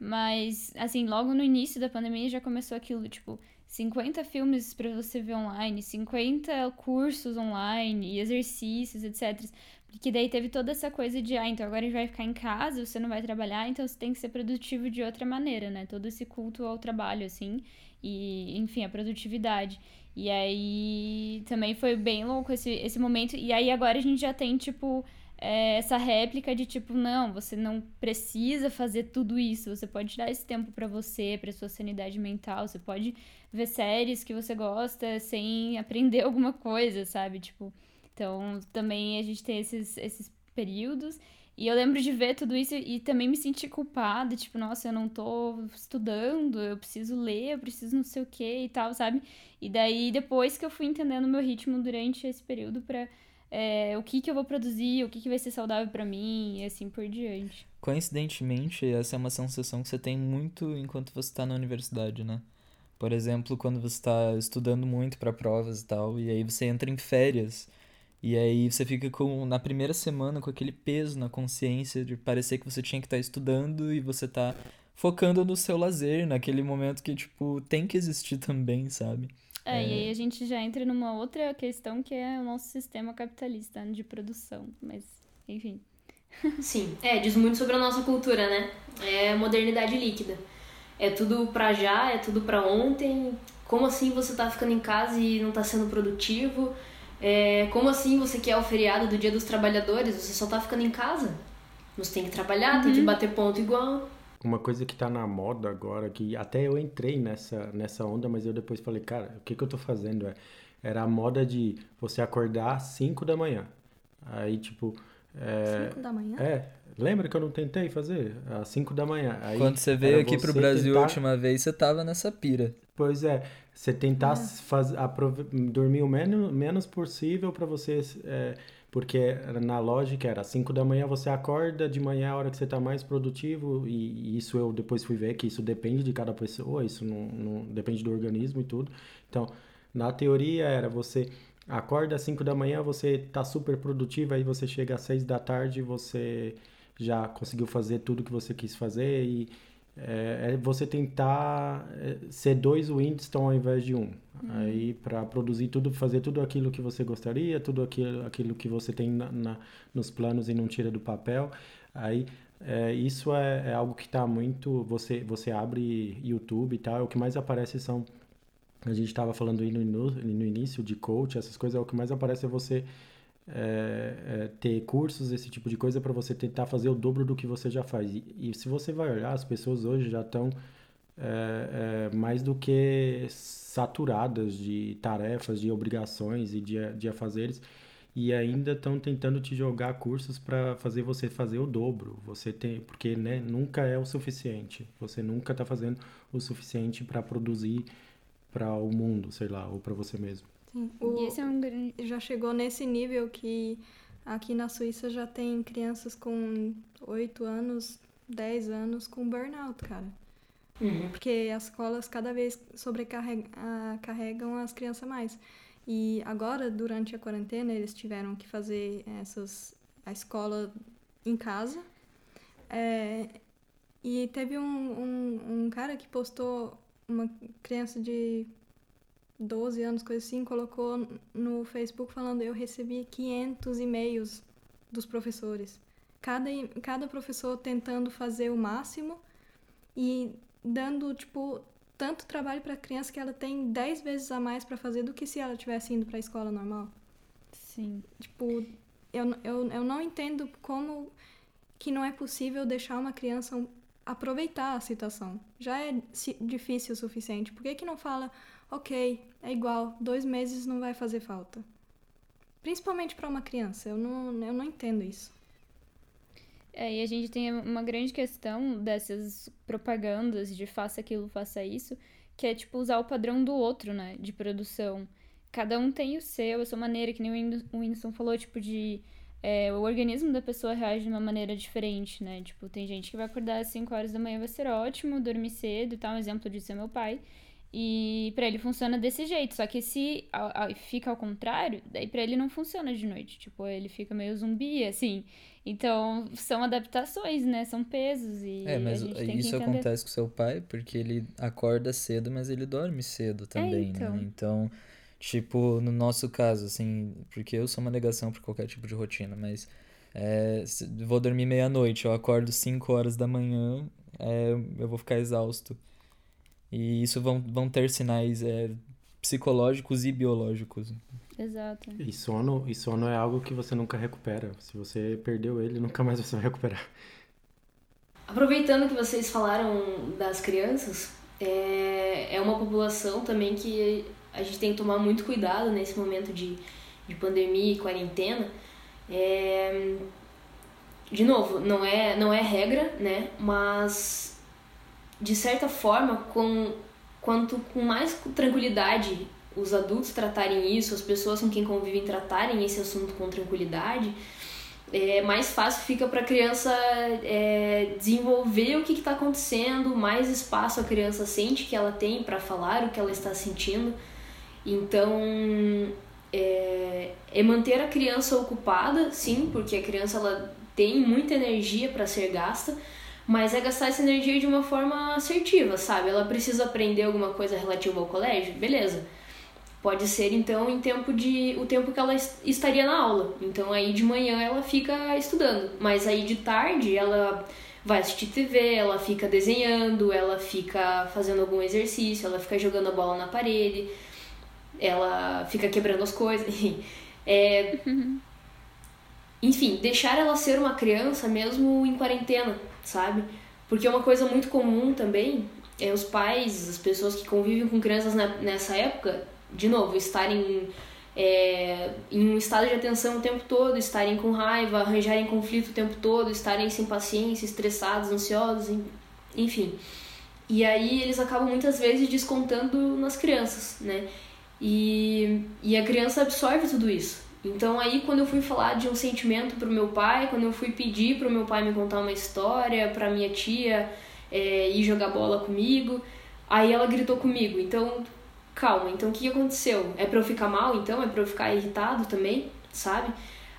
Mas, assim, logo no início da pandemia já começou aquilo, tipo, 50 filmes para você ver online, 50 cursos online, exercícios, etc. Porque daí teve toda essa coisa de, ah, então agora a gente vai ficar em casa, você não vai trabalhar, então você tem que ser produtivo de outra maneira, né? Todo esse culto ao trabalho, assim, e, enfim, a produtividade. E aí também foi bem louco esse, esse momento. E aí agora a gente já tem, tipo, é, essa réplica de tipo, não, você não precisa fazer tudo isso, você pode dar esse tempo para você, para sua sanidade mental, você pode ver séries que você gosta sem aprender alguma coisa, sabe? Tipo, então também a gente tem esses, esses períodos. E eu lembro de ver tudo isso e também me sentir culpada, tipo, nossa, eu não tô estudando, eu preciso ler, eu preciso não sei o que e tal, sabe? E daí depois que eu fui entendendo o meu ritmo durante esse período para é, o que, que eu vou produzir, o que, que vai ser saudável para mim e assim por diante. Coincidentemente, essa é uma sensação que você tem muito enquanto você está na universidade, né? Por exemplo, quando você está estudando muito para provas e tal, e aí você entra em férias, e aí você fica com na primeira semana com aquele peso na consciência de parecer que você tinha que estar tá estudando e você tá focando no seu lazer, naquele momento que tipo tem que existir também, sabe? É, é, e aí a gente já entra numa outra questão que é o nosso sistema capitalista de produção, mas enfim. Sim, é, diz muito sobre a nossa cultura, né? É modernidade líquida. É tudo pra já, é tudo pra ontem. Como assim você tá ficando em casa e não tá sendo produtivo? É, como assim você quer o feriado do Dia dos Trabalhadores? Você só tá ficando em casa? Você tem que trabalhar, uhum. tem que uhum. bater ponto igual. Uma coisa que tá na moda agora, que até eu entrei nessa, nessa onda, mas eu depois falei, cara, o que, que eu tô fazendo? É, era a moda de você acordar às 5 da manhã. Aí, tipo. 5 é, da manhã? É. Lembra que eu não tentei fazer? Às 5 da manhã. Aí Quando você veio aqui você pro Brasil tentar... a última vez, você tava nessa pira. Pois é. Você tentar é. Faz, dormir o menos, menos possível para você. É, porque na lógica era 5 da manhã você acorda, de manhã é a hora que você está mais produtivo, e, e, isso eu depois fui ver que isso depende de cada pessoa, isso não, não depende do organismo e tudo. Então, na teoria era você acorda às 5 da manhã, você está super produtivo, aí você chega às 6 da tarde, você já conseguiu fazer tudo que você quis fazer e é, é você tentar é, ser dois Winston ao invés de um. Uhum. Aí para produzir tudo, fazer tudo aquilo que você gostaria, tudo aquilo, aquilo que você tem na, na nos planos e não tira do papel. Aí é, isso é, é, algo que está muito. Você, você abre YouTube e tal, o que mais aparece são. A gente estava falando aí no, no início de coach, essas coisas, é o que mais aparece é você é, é, ter cursos, esse tipo de coisa, para você tentar fazer o dobro do que você já faz. E, e se você vai olhar, as pessoas hoje já estão é, é, mais do que saturadas de tarefas, de obrigações e de, de afazeres e ainda estão tentando te jogar cursos para fazer você fazer o dobro. Você tem, porque né, nunca é o suficiente. Você nunca está fazendo o suficiente para produzir para o mundo, sei lá, ou para você mesmo. Sim. O, e esse é um já chegou nesse nível que aqui na Suíça já tem crianças com 8 anos, 10 anos com burnout, cara. Uhum. Porque as escolas cada vez sobrecarregam as crianças mais. E agora, durante a quarentena, eles tiveram que fazer essas a escola em casa. É, e teve um, um, um cara que postou uma criança de 12 anos, coisa assim, colocou no Facebook falando: Eu recebi 500 e-mails dos professores. Cada, cada professor tentando fazer o máximo e dando, tipo, tanto trabalho para a criança que ela tem 10 vezes a mais para fazer do que se ela tivesse indo para a escola normal. Sim. Tipo, eu, eu, eu não entendo como que não é possível deixar uma criança aproveitar a situação. Já é difícil o suficiente. Por que, que não fala, ok, é igual, dois meses não vai fazer falta? Principalmente para uma criança. Eu não, eu não entendo isso. É, e a gente tem uma grande questão dessas propagandas de faça aquilo, faça isso, que é tipo usar o padrão do outro, né, de produção. Cada um tem o seu, a sua maneira, que nem o Winston falou, tipo, de é, o organismo da pessoa reage de uma maneira diferente, né? Tipo, tem gente que vai acordar às 5 horas da manhã, vai ser ótimo, dormir cedo e tal. Um exemplo disso é meu pai. E para ele funciona desse jeito. Só que se a, a, fica ao contrário, daí para ele não funciona de noite. Tipo, ele fica meio zumbi, assim. Então, são adaptações, né? São pesos e É, mas isso acontece com seu pai porque ele acorda cedo, mas ele dorme cedo também, é, então. né? Então, Tipo, no nosso caso, assim, porque eu sou uma negação para qualquer tipo de rotina, mas é, vou dormir meia-noite, eu acordo 5 horas da manhã, é, eu vou ficar exausto. E isso vão, vão ter sinais é, psicológicos e biológicos. Exato. E sono, e sono é algo que você nunca recupera. Se você perdeu ele, nunca mais você vai recuperar. Aproveitando que vocês falaram das crianças, é, é uma população também que a gente tem que tomar muito cuidado nesse momento de, de pandemia e quarentena. É, de novo, não é, não é regra, né? Mas de certa forma, com, quanto com mais tranquilidade os adultos tratarem isso, as pessoas com quem convivem tratarem esse assunto com tranquilidade, é, mais fácil fica para a criança é, desenvolver o que está acontecendo, mais espaço a criança sente que ela tem para falar o que ela está sentindo. Então, é, é, manter a criança ocupada, sim, porque a criança ela tem muita energia para ser gasta, mas é gastar essa energia de uma forma assertiva, sabe? Ela precisa aprender alguma coisa relativa ao colégio, beleza? Pode ser então em tempo de o tempo que ela estaria na aula. Então aí de manhã ela fica estudando, mas aí de tarde ela vai assistir TV, ela fica desenhando, ela fica fazendo algum exercício, ela fica jogando a bola na parede ela fica quebrando as coisas. É, enfim, deixar ela ser uma criança mesmo em quarentena, sabe? Porque uma coisa muito comum também é os pais, as pessoas que convivem com crianças nessa época, de novo, estarem é, em um estado de atenção o tempo todo, estarem com raiva, arranjarem conflito o tempo todo, estarem sem paciência, estressados, ansiosos, enfim. E aí eles acabam muitas vezes descontando nas crianças, né? E, e a criança absorve tudo isso. Então aí quando eu fui falar de um sentimento pro meu pai, quando eu fui pedir pro meu pai me contar uma história, pra minha tia é, ir jogar bola comigo, aí ela gritou comigo. Então, calma, então o que aconteceu? É pra eu ficar mal então? É pra eu ficar irritado também, sabe?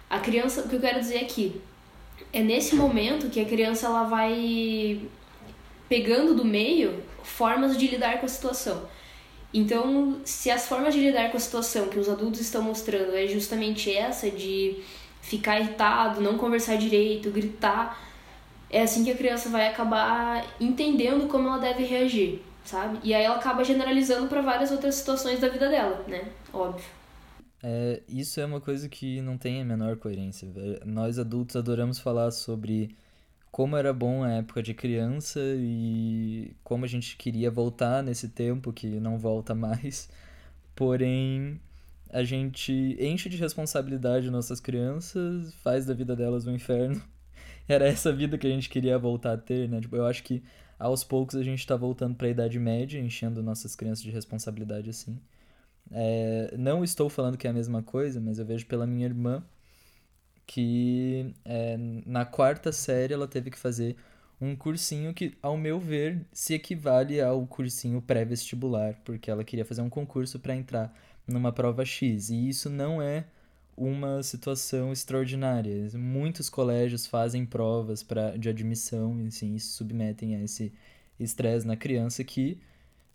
A criança, o que eu quero dizer aqui, é nesse momento que a criança ela vai pegando do meio formas de lidar com a situação. Então, se as formas de lidar com a situação que os adultos estão mostrando é justamente essa de ficar irritado, não conversar direito, gritar, é assim que a criança vai acabar entendendo como ela deve reagir, sabe? E aí ela acaba generalizando para várias outras situações da vida dela, né? Óbvio. É, isso é uma coisa que não tem a menor coerência. Nós adultos adoramos falar sobre como era bom a época de criança e como a gente queria voltar nesse tempo que não volta mais. Porém, a gente enche de responsabilidade nossas crianças, faz da vida delas um inferno. Era essa vida que a gente queria voltar a ter, né? Tipo, eu acho que aos poucos a gente tá voltando para a Idade Média, enchendo nossas crianças de responsabilidade assim. É, não estou falando que é a mesma coisa, mas eu vejo pela minha irmã que é, na quarta série ela teve que fazer um cursinho que, ao meu ver, se equivale ao cursinho pré-vestibular, porque ela queria fazer um concurso para entrar numa prova X. E isso não é uma situação extraordinária. Muitos colégios fazem provas pra, de admissão e assim, submetem a esse estresse na criança que,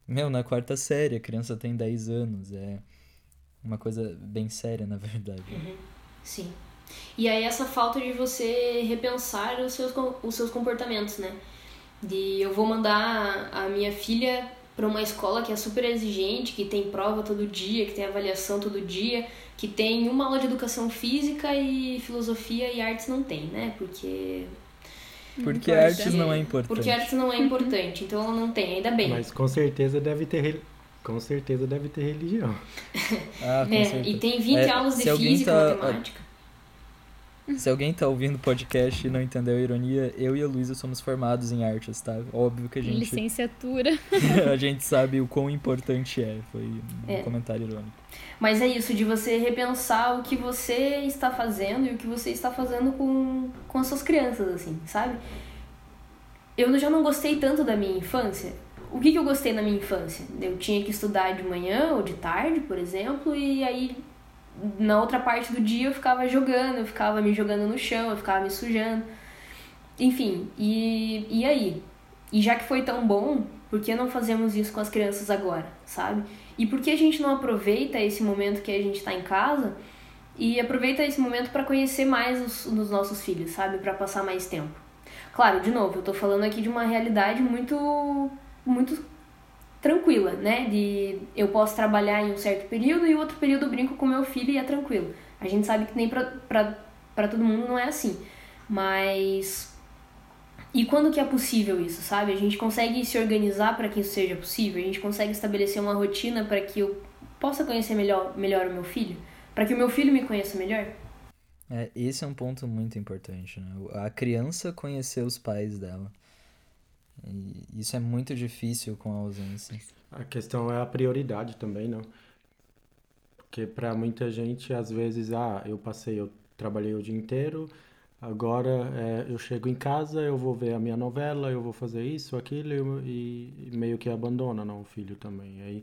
meu, na quarta série, a criança tem 10 anos. É uma coisa bem séria, na verdade. Uhum. Sim. E aí essa falta de você repensar os seus, os seus comportamentos, né? De eu vou mandar a minha filha para uma escola que é super exigente, que tem prova todo dia, que tem avaliação todo dia, que tem uma aula de educação física e filosofia e artes não tem, né? Porque Porque importa. artes não é importante. Porque artes não é importante, então ela não tem, ainda bem. Mas com certeza deve ter, re- com certeza deve ter religião. Ah, com É, certeza. e tem 20 É, aulas de física, tá- matemática. Se alguém tá ouvindo o podcast e não entendeu a ironia, eu e a Luísa somos formados em artes, tá? Óbvio que a gente, Licenciatura. a gente sabe o quão importante é. Foi um É. comentário irônico. Mas é isso, de você repensar o que você está fazendo e o que você está fazendo com, com as suas crianças, assim, sabe? Eu já não gostei tanto da minha infância. O que, que eu gostei na minha infância? Eu tinha que estudar de manhã ou de tarde, por exemplo, e aí na outra parte do dia eu ficava jogando, eu ficava me jogando no chão, eu ficava me sujando. Enfim, e, e aí? E já que foi tão bom, por que não fazemos isso com as crianças agora, sabe? E por que a gente não aproveita esse momento que a gente está em casa e aproveita esse momento para conhecer mais os, os nossos filhos, sabe? Para passar mais tempo. Claro, de novo, eu tô falando aqui de uma realidade muito muito tranquila, né? De eu posso trabalhar em um certo período e outro período eu brinco com meu filho e é tranquilo. A gente sabe que nem pra todo mundo não é assim. Mas e quando que é possível isso, sabe? A gente consegue se organizar para que isso seja possível? A gente consegue estabelecer uma rotina para que eu possa conhecer melhor, melhor o meu filho? Para que o meu filho me conheça melhor? É, esse é um ponto muito importante, né? A criança conhecer os pais dela. E isso é muito difícil com a ausência. A questão é a prioridade também, não? Porque para muita gente, às vezes, ah, eu passei, eu trabalhei o dia inteiro, agora é, eu chego em casa, eu vou ver a minha novela, eu vou fazer isso, aquilo, e, e meio que abandona, não, o filho também. Aí,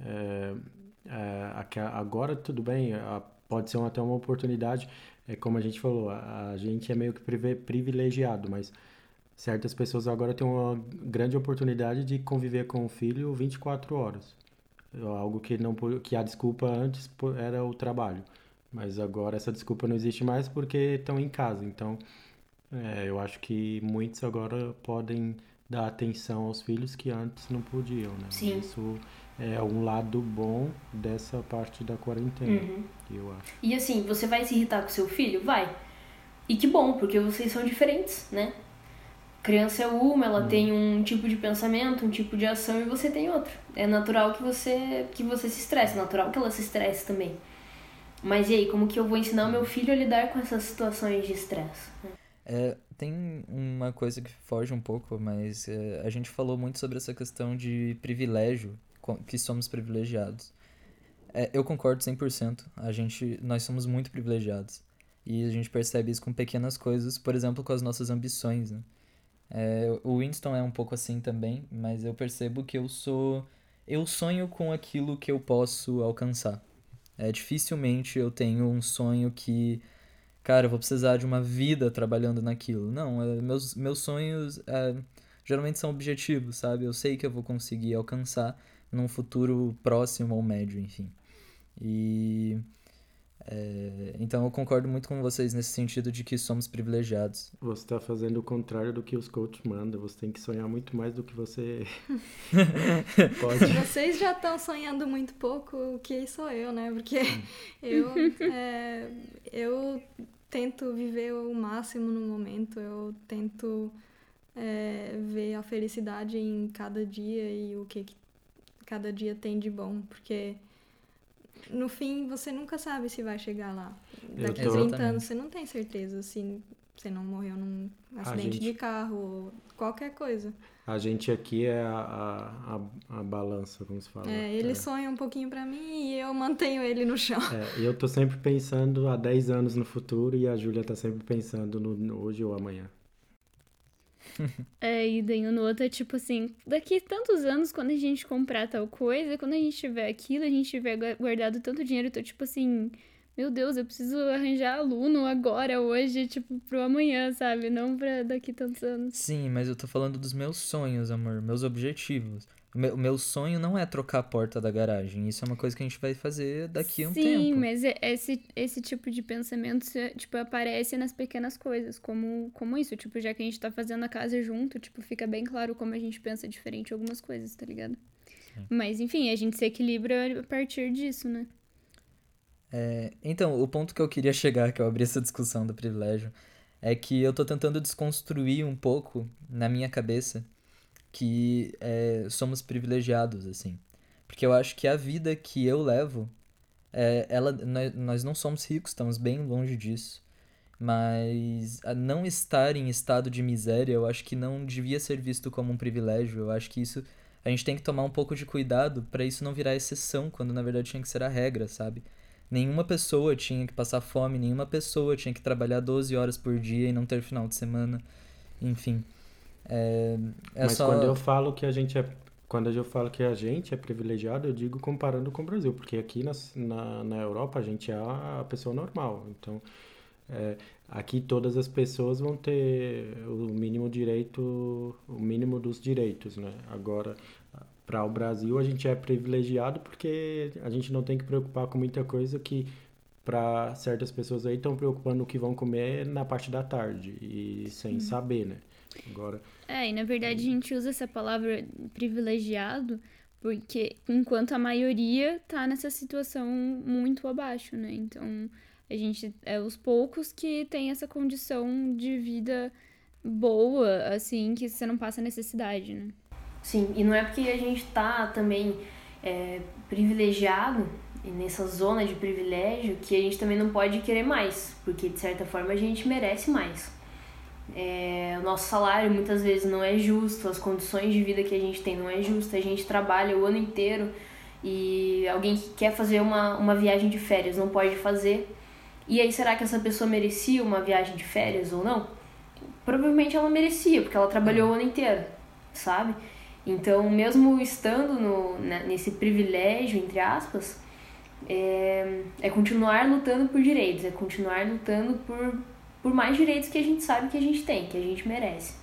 é, é, agora tudo bem, pode ser até uma oportunidade, é como a gente falou, a, gente é meio que privilegiado, mas certas pessoas agora têm uma grande oportunidade de conviver com o filho 24 horas. Algo que não que a desculpa antes era o trabalho, mas agora essa desculpa não existe mais porque estão em casa. Então, é, eu acho que muitos agora podem dar atenção aos filhos que antes não podiam, né? Sim. Isso é um lado bom dessa parte da quarentena, Uhum. eu acho. E assim, você vai se irritar com seu filho? Vai. E que bom, porque vocês são diferentes, né? Criança é uma, ela tem um tipo de pensamento, um tipo de ação e você tem outro. É natural que você que você se estresse, é natural que ela se estresse também. Mas e aí, como que eu vou ensinar o meu filho a lidar com essas situações de estresse? É, tem uma coisa que foge um pouco, mas é, a gente falou muito sobre essa questão de privilégio, que somos privilegiados. É, eu concordo 100%. A gente, nós somos muito privilegiados. E a gente percebe isso com pequenas coisas, por exemplo, com as nossas ambições, né? É, o Winston é um pouco assim também, mas eu percebo que eu sou. Eu sonho com aquilo que eu posso alcançar. É, dificilmente eu tenho um sonho que cara, eu vou precisar de uma vida trabalhando naquilo. Não, é, meus, meus sonhos é, geralmente são objetivos, sabe? Eu sei que eu vou conseguir alcançar num futuro próximo ou médio, enfim. E. é, então eu concordo muito com vocês nesse sentido de que somos privilegiados. Você está fazendo o contrário do que os coaches mandam. Você tem que sonhar muito mais do que você pode. Vocês já estão sonhando muito pouco, o que sou eu, né? Porque eu, é, eu tento viver o máximo no momento, eu tento é, ver a felicidade em cada dia e o que, que cada dia tem de bom, porque no fim você nunca sabe se vai chegar lá. Daqui a tô- 30 Exatamente. anos você não tem certeza se você não morreu num acidente gente- de carro ou qualquer coisa. A gente aqui é a, a, a, balança, como se fala. É, ele sonha um pouquinho pra mim e eu mantenho ele no chão. É, eu tô sempre pensando há 10 anos no futuro e a Júlia tá sempre pensando no, no hoje ou amanhã. É, e daí outro é tipo assim, daqui tantos anos, quando a gente comprar tal coisa, quando a gente tiver aquilo, a gente tiver gua- guardado tanto dinheiro, eu tô tipo assim, meu Deus, eu preciso arranjar aluno agora, hoje, tipo, pro amanhã, sabe? Não pra daqui tantos anos. Sim, mas eu tô falando dos meus sonhos, amor, meus objetivos. O meu, sonho não é trocar a porta da garagem. Isso é uma coisa que a gente vai fazer daqui a um Sim, tempo. mas é- esse, esse tipo de pensamento, tipo, aparece nas pequenas coisas, como, como isso, tipo, já que a gente tá fazendo a casa junto, tipo, fica bem claro como a gente pensa diferente algumas coisas, tá ligado? Mas, enfim, a gente se equilibra a partir disso, né? É, então, o ponto que eu queria chegar, que eu abri essa discussão do privilégio, é que eu tô tentando desconstruir um pouco na minha cabeça que é, somos privilegiados, assim. Porque eu acho que a vida que eu levo, é, ela, nós não somos ricos, estamos bem longe disso. Mas não estar em estado de miséria, eu acho que não devia ser visto como um privilégio. Eu acho que isso a gente tem que tomar um pouco de cuidado para isso não virar exceção, quando na verdade tinha que ser a regra, sabe? Nenhuma pessoa tinha que passar fome, nenhuma pessoa tinha que trabalhar 12 horas por dia e não ter final de semana. Enfim. É, é Mas só... quando eu falo que a gente é quando eu falo que a gente é privilegiado, eu digo comparando com o Brasil, porque aqui na, na, na Europa a gente é a pessoa normal. Então, é, aqui todas as pessoas vão ter o mínimo direito, o mínimo dos direitos, né? Agora, para o Brasil a gente é privilegiado porque a gente não tem que preocupar com muita coisa que para certas pessoas aí estão preocupando o que vão comer na parte da tarde e sem saber, né? Agora. É, e na verdade a gente usa essa palavra privilegiado porque enquanto a maioria tá nessa situação muito abaixo, né? Então a gente é os poucos que tem essa condição de vida boa, assim, que você não passa necessidade, né? Sim, e não é porque a gente tá também é, privilegiado e nessa zona de privilégio que a gente também não pode querer mais, porque de certa forma a gente merece mais. É, o nosso salário muitas vezes não é justo, as condições de vida que a gente tem não é justa, a gente trabalha o ano inteiro e alguém que quer fazer uma, uma viagem de férias não pode fazer. E aí, será que essa pessoa merecia uma viagem de férias ou não? Provavelmente ela merecia, porque ela trabalhou o ano inteiro, sabe? Então, mesmo estando no, né, nesse privilégio, entre aspas, é, é continuar lutando por direitos, é continuar lutando por, por mais direitos que a gente sabe que a gente tem, que a gente merece.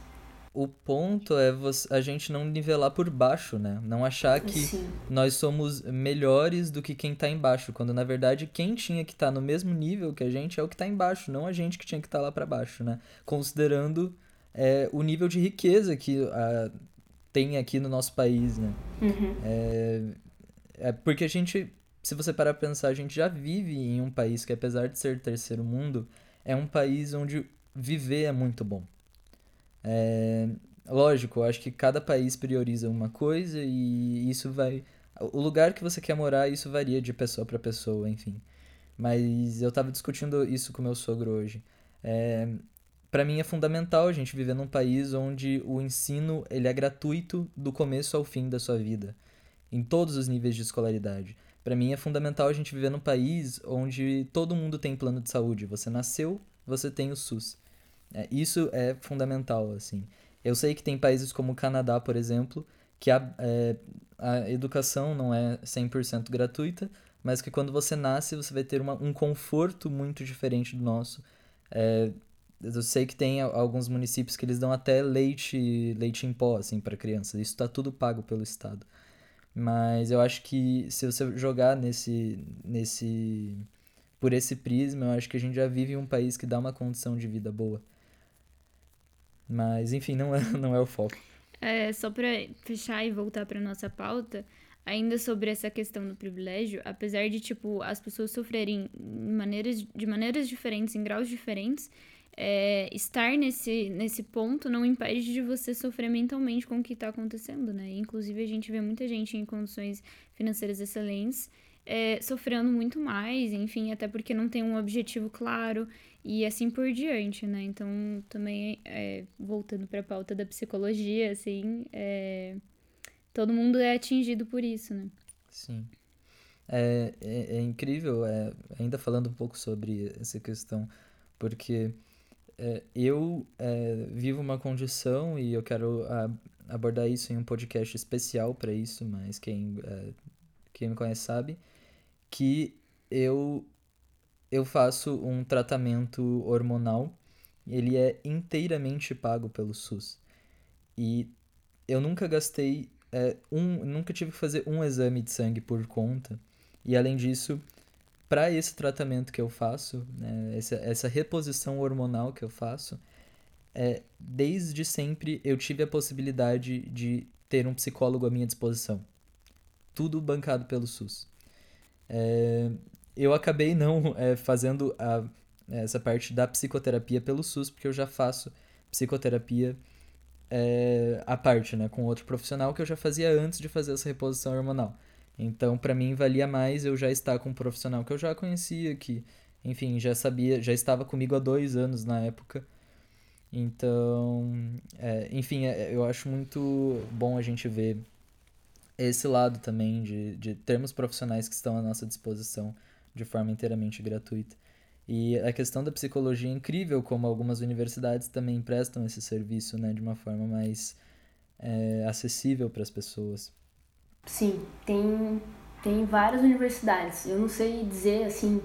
O ponto é a gente não nivelar por baixo, né? Não achar que Sim. nós somos melhores do que quem tá embaixo, quando na verdade quem tinha que estar tá no mesmo nível que a gente é o que tá embaixo, não a gente que tinha que estar tá lá para baixo, né? Considerando é, o nível de riqueza que a, tem aqui no nosso país, né? Uhum. É, é porque a gente, se você parar pra pensar, a gente já vive em um país que, apesar de ser terceiro mundo, é um país onde viver é muito bom. É, lógico, eu acho que cada país prioriza uma coisa e isso vai. O lugar que você quer morar, isso varia de pessoa para pessoa, enfim. Mas eu tava discutindo isso com meu sogro hoje. É, para mim é fundamental a gente viver num país onde o ensino ele é gratuito do começo ao fim da sua vida, em todos os níveis de escolaridade. Para mim é fundamental a gente viver num país onde todo mundo tem plano de saúde. Você nasceu, você tem o SUS. É, isso é fundamental, assim. Eu sei que tem países como o Canadá, por exemplo, que a, é, a educação não é 100% gratuita, mas que quando você nasce você vai ter uma, um conforto muito diferente do nosso. É, eu sei que tem alguns municípios que eles dão até leite, leite em pó, assim, para crianças. Isso está tudo pago pelo Estado. Mas eu acho que se você jogar nesse, nesse, por esse prisma, eu acho que a gente já vive em um país que dá uma condição de vida boa. Mas, enfim, não é, não é o foco. É, só para fechar e voltar para nossa pauta, ainda sobre essa questão do privilégio, apesar de, tipo, as pessoas sofrerem maneiras, de maneiras diferentes, em graus diferentes, é, estar nesse, nesse ponto não impede de você sofrer mentalmente com o que está acontecendo, né? Inclusive, a gente vê muita gente em condições financeiras excelentes é, sofrendo muito mais, enfim, até porque não tem um objetivo claro e assim por diante, né? Então, também, é, voltando para a pauta da psicologia, assim, é, todo mundo é atingido por isso, né? Sim. É, é, é incrível, é, ainda falando um pouco sobre essa questão, porque eu é, vivo uma condição e eu quero abordar isso em um podcast especial para isso, mas quem, é, quem me conhece sabe que eu eu faço um tratamento hormonal, ele é inteiramente pago pelo SUS. E eu nunca gastei é, um, nunca tive que fazer um exame de sangue por conta. E além disso, para esse tratamento que eu faço, né, essa, essa reposição hormonal que eu faço, é, desde sempre eu tive a possibilidade de ter um psicólogo à minha disposição. Tudo bancado pelo SUS. É, eu acabei não é, fazendo a, essa parte da psicoterapia pelo SUS, porque eu já faço psicoterapia é, à parte, né, com outro profissional que eu já fazia antes de fazer essa reposição hormonal. Então, para mim, valia mais eu já estar com um profissional que eu já conhecia, que, enfim, já sabia, já estava comigo há dois anos na época. Então, é, enfim, é, eu acho muito bom a gente ver esse lado também de, de termos profissionais que estão à nossa disposição de forma inteiramente gratuita. E a questão da psicologia é incrível, como algumas universidades também prestam esse serviço né, de uma forma mais é, acessível para as pessoas. Sim, tem, tem várias universidades. Eu não sei dizer assim,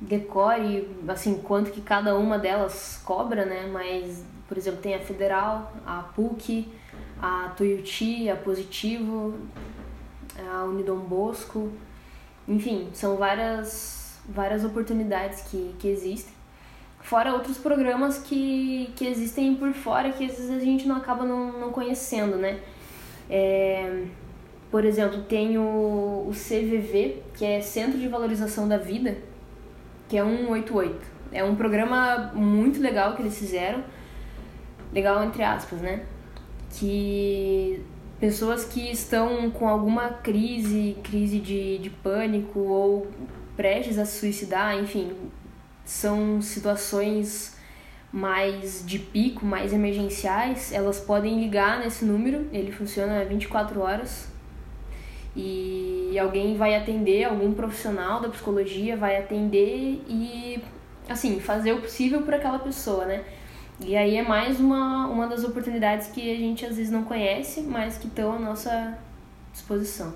decore assim quanto que cada uma delas cobra, né? Mas, por exemplo, tem a Federal, a PUC, a Tuiuti, a Positivo, a Unidom Bosco. Enfim, são várias várias oportunidades que, que existem. Fora outros programas que, que existem por fora que às vezes a gente não acaba não, não conhecendo, né? É, por exemplo, tem o, o CVV, que é Centro de Valorização da Vida, que é 188. É um programa muito legal que eles fizeram, legal entre aspas, né? Que pessoas que estão com alguma crise, crise de, de pânico ou prestes a se suicidar, enfim, são situações mais de pico, mais emergenciais, elas podem ligar nesse número, ele funciona 24 horas. E alguém vai atender, algum profissional da psicologia vai atender e assim, fazer o possível por aquela pessoa, né? E aí é mais uma, uma das oportunidades que a gente às vezes não conhece, mas que estão à nossa disposição.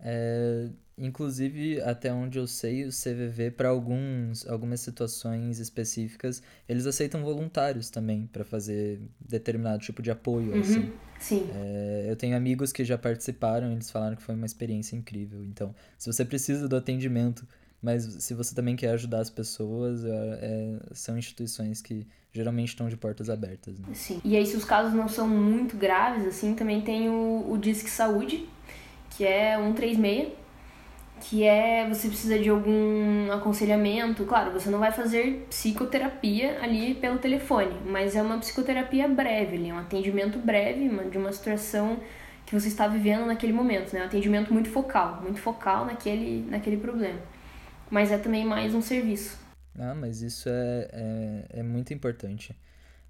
É, Inclusive, até onde eu sei, o CVV, para algumas situações específicas, eles aceitam voluntários também para fazer determinado tipo de apoio, uhum, assim. Sim. É, eu tenho amigos que já participaram e eles falaram que foi uma experiência incrível. Então, se você precisa do atendimento, mas se você também quer ajudar as pessoas, é são instituições que geralmente estão de portas abertas. Né? Sim. E aí, se os casos não são muito graves, assim, também tem o, o Disque Saúde, que é 136 que é você precisa de algum aconselhamento. Claro, você não vai fazer psicoterapia ali pelo telefone, mas é uma psicoterapia breve, ali, um atendimento breve de uma situação que você está vivendo naquele momento, né? Um atendimento muito focal, muito focal naquele, naquele problema. Mas é também mais um serviço. Ah, mas isso é, é, é muito importante.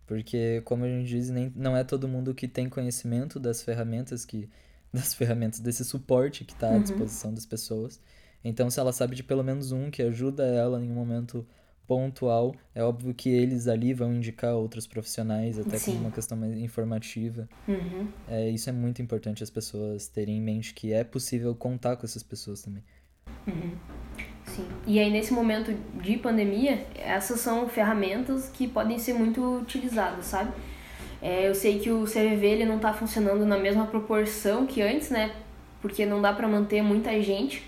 Porque, como a gente diz, nem, não é todo mundo que tem conhecimento das ferramentas que das ferramentas, desse suporte que está à uhum. disposição das pessoas. Então, se ela sabe de pelo menos um que ajuda ela em um momento pontual, é óbvio que eles ali vão indicar outros profissionais, até Sim. com uma questão mais informativa. Uhum. É, isso é muito importante as pessoas terem em mente que é possível contar com essas pessoas também. Uhum. Sim. E aí, nesse momento de pandemia, essas são ferramentas que podem ser muito utilizadas, sabe? É, eu sei que o CVV ele não está funcionando na mesma proporção que antes, né? Porque não dá para manter muita gente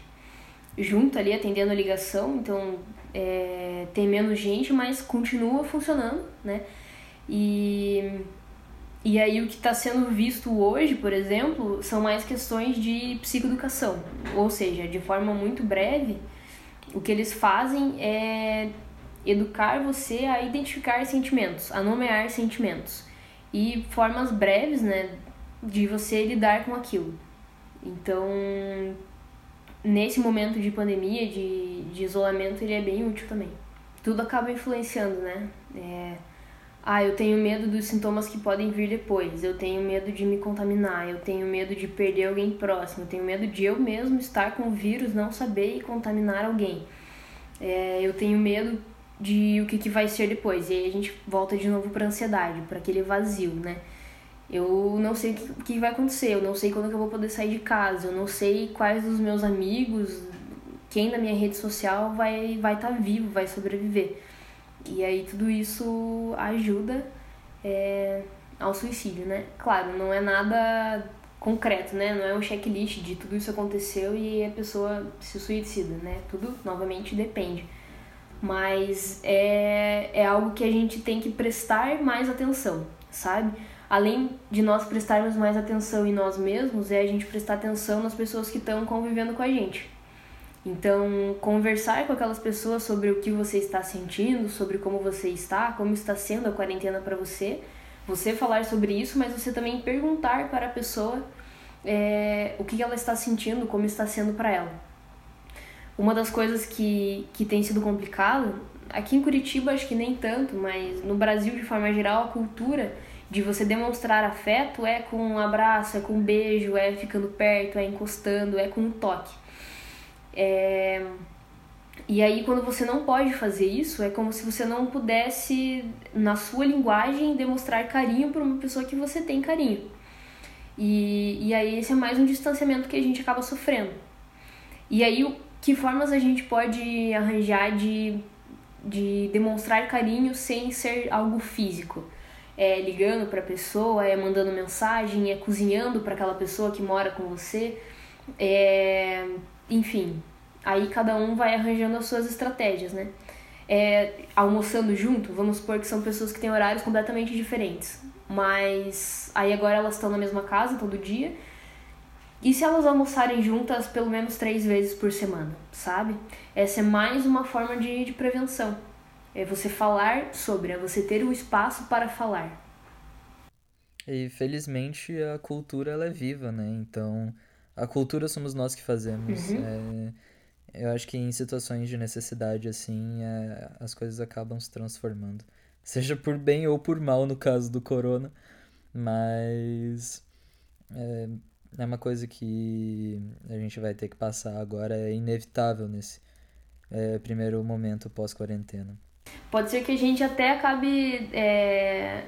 junto ali atendendo a ligação, então é, tem menos gente, mas continua funcionando, né? E, e aí o que está sendo visto hoje, por exemplo, são mais questões de psicoeducação, ou seja, de forma muito breve, o que eles fazem é educar você a identificar sentimentos, a nomear sentimentos e formas breves, né, de você lidar com aquilo. Então, nesse momento de pandemia, de, de isolamento, ele é bem útil também. Tudo acaba influenciando, né? É, ah, eu tenho medo dos sintomas que podem vir depois, eu tenho medo de me contaminar, eu tenho medo de perder alguém próximo, eu tenho medo de eu mesmo estar com o vírus, não saber e contaminar alguém. É, eu tenho medo de o que, que vai ser depois. E aí a gente volta de novo para ansiedade, para aquele vazio, né? Eu não sei o que, que, vai acontecer, eu não sei quando que eu vou poder sair de casa, eu não sei quais dos meus amigos, quem da minha rede social vai vai estar tá vivo, vai sobreviver. E aí tudo isso ajuda é, ao suicídio, né? Claro, não é nada concreto, né? Não é um checklist de tudo isso aconteceu e a pessoa se suicida, né? Tudo, novamente, depende mas é, é algo que a gente tem que prestar mais atenção, sabe? Além de nós prestarmos mais atenção em nós mesmos, é a gente prestar atenção nas pessoas que estão convivendo com a gente. Então, conversar com aquelas pessoas sobre o que você está sentindo, sobre como você está, como está sendo a quarentena para você, você falar sobre isso, mas você também perguntar para a pessoa é, o que ela está sentindo, como está sendo para ela. Uma das coisas que, que tem sido complicado, aqui em Curitiba acho que nem tanto, mas no Brasil de forma geral, a cultura de você demonstrar afeto é com um abraço, é com um beijo, é ficando perto, é encostando, é com um toque. É... E aí, quando você não pode fazer isso, é como se você não pudesse, na sua linguagem, demonstrar carinho para uma pessoa que você tem carinho. E, e aí, esse é mais um distanciamento que a gente acaba sofrendo. E aí, que formas a gente pode arranjar de, de demonstrar carinho sem ser algo físico? É ligando para a pessoa, é mandando mensagem, é cozinhando para aquela pessoa que mora com você, é enfim, aí cada um vai arranjando as suas estratégias, né? É, almoçando junto, vamos supor que são pessoas que têm horários completamente diferentes, mas aí agora elas estão na mesma casa todo dia. E se elas almoçarem juntas pelo menos três vezes por semana, sabe? Essa é mais uma forma de, de prevenção. É você falar sobre, é você ter o espaço para falar. E felizmente a cultura ela é viva, né? Então a cultura somos nós que fazemos. Uhum. É, eu acho que em situações de necessidade, assim, é, as coisas acabam se transformando. Seja por bem ou por mal, no caso do corona. Mas é, é uma coisa que a gente vai ter que passar agora, é inevitável nesse é, primeiro momento pós-quarentena. Pode ser que a gente até acabe é,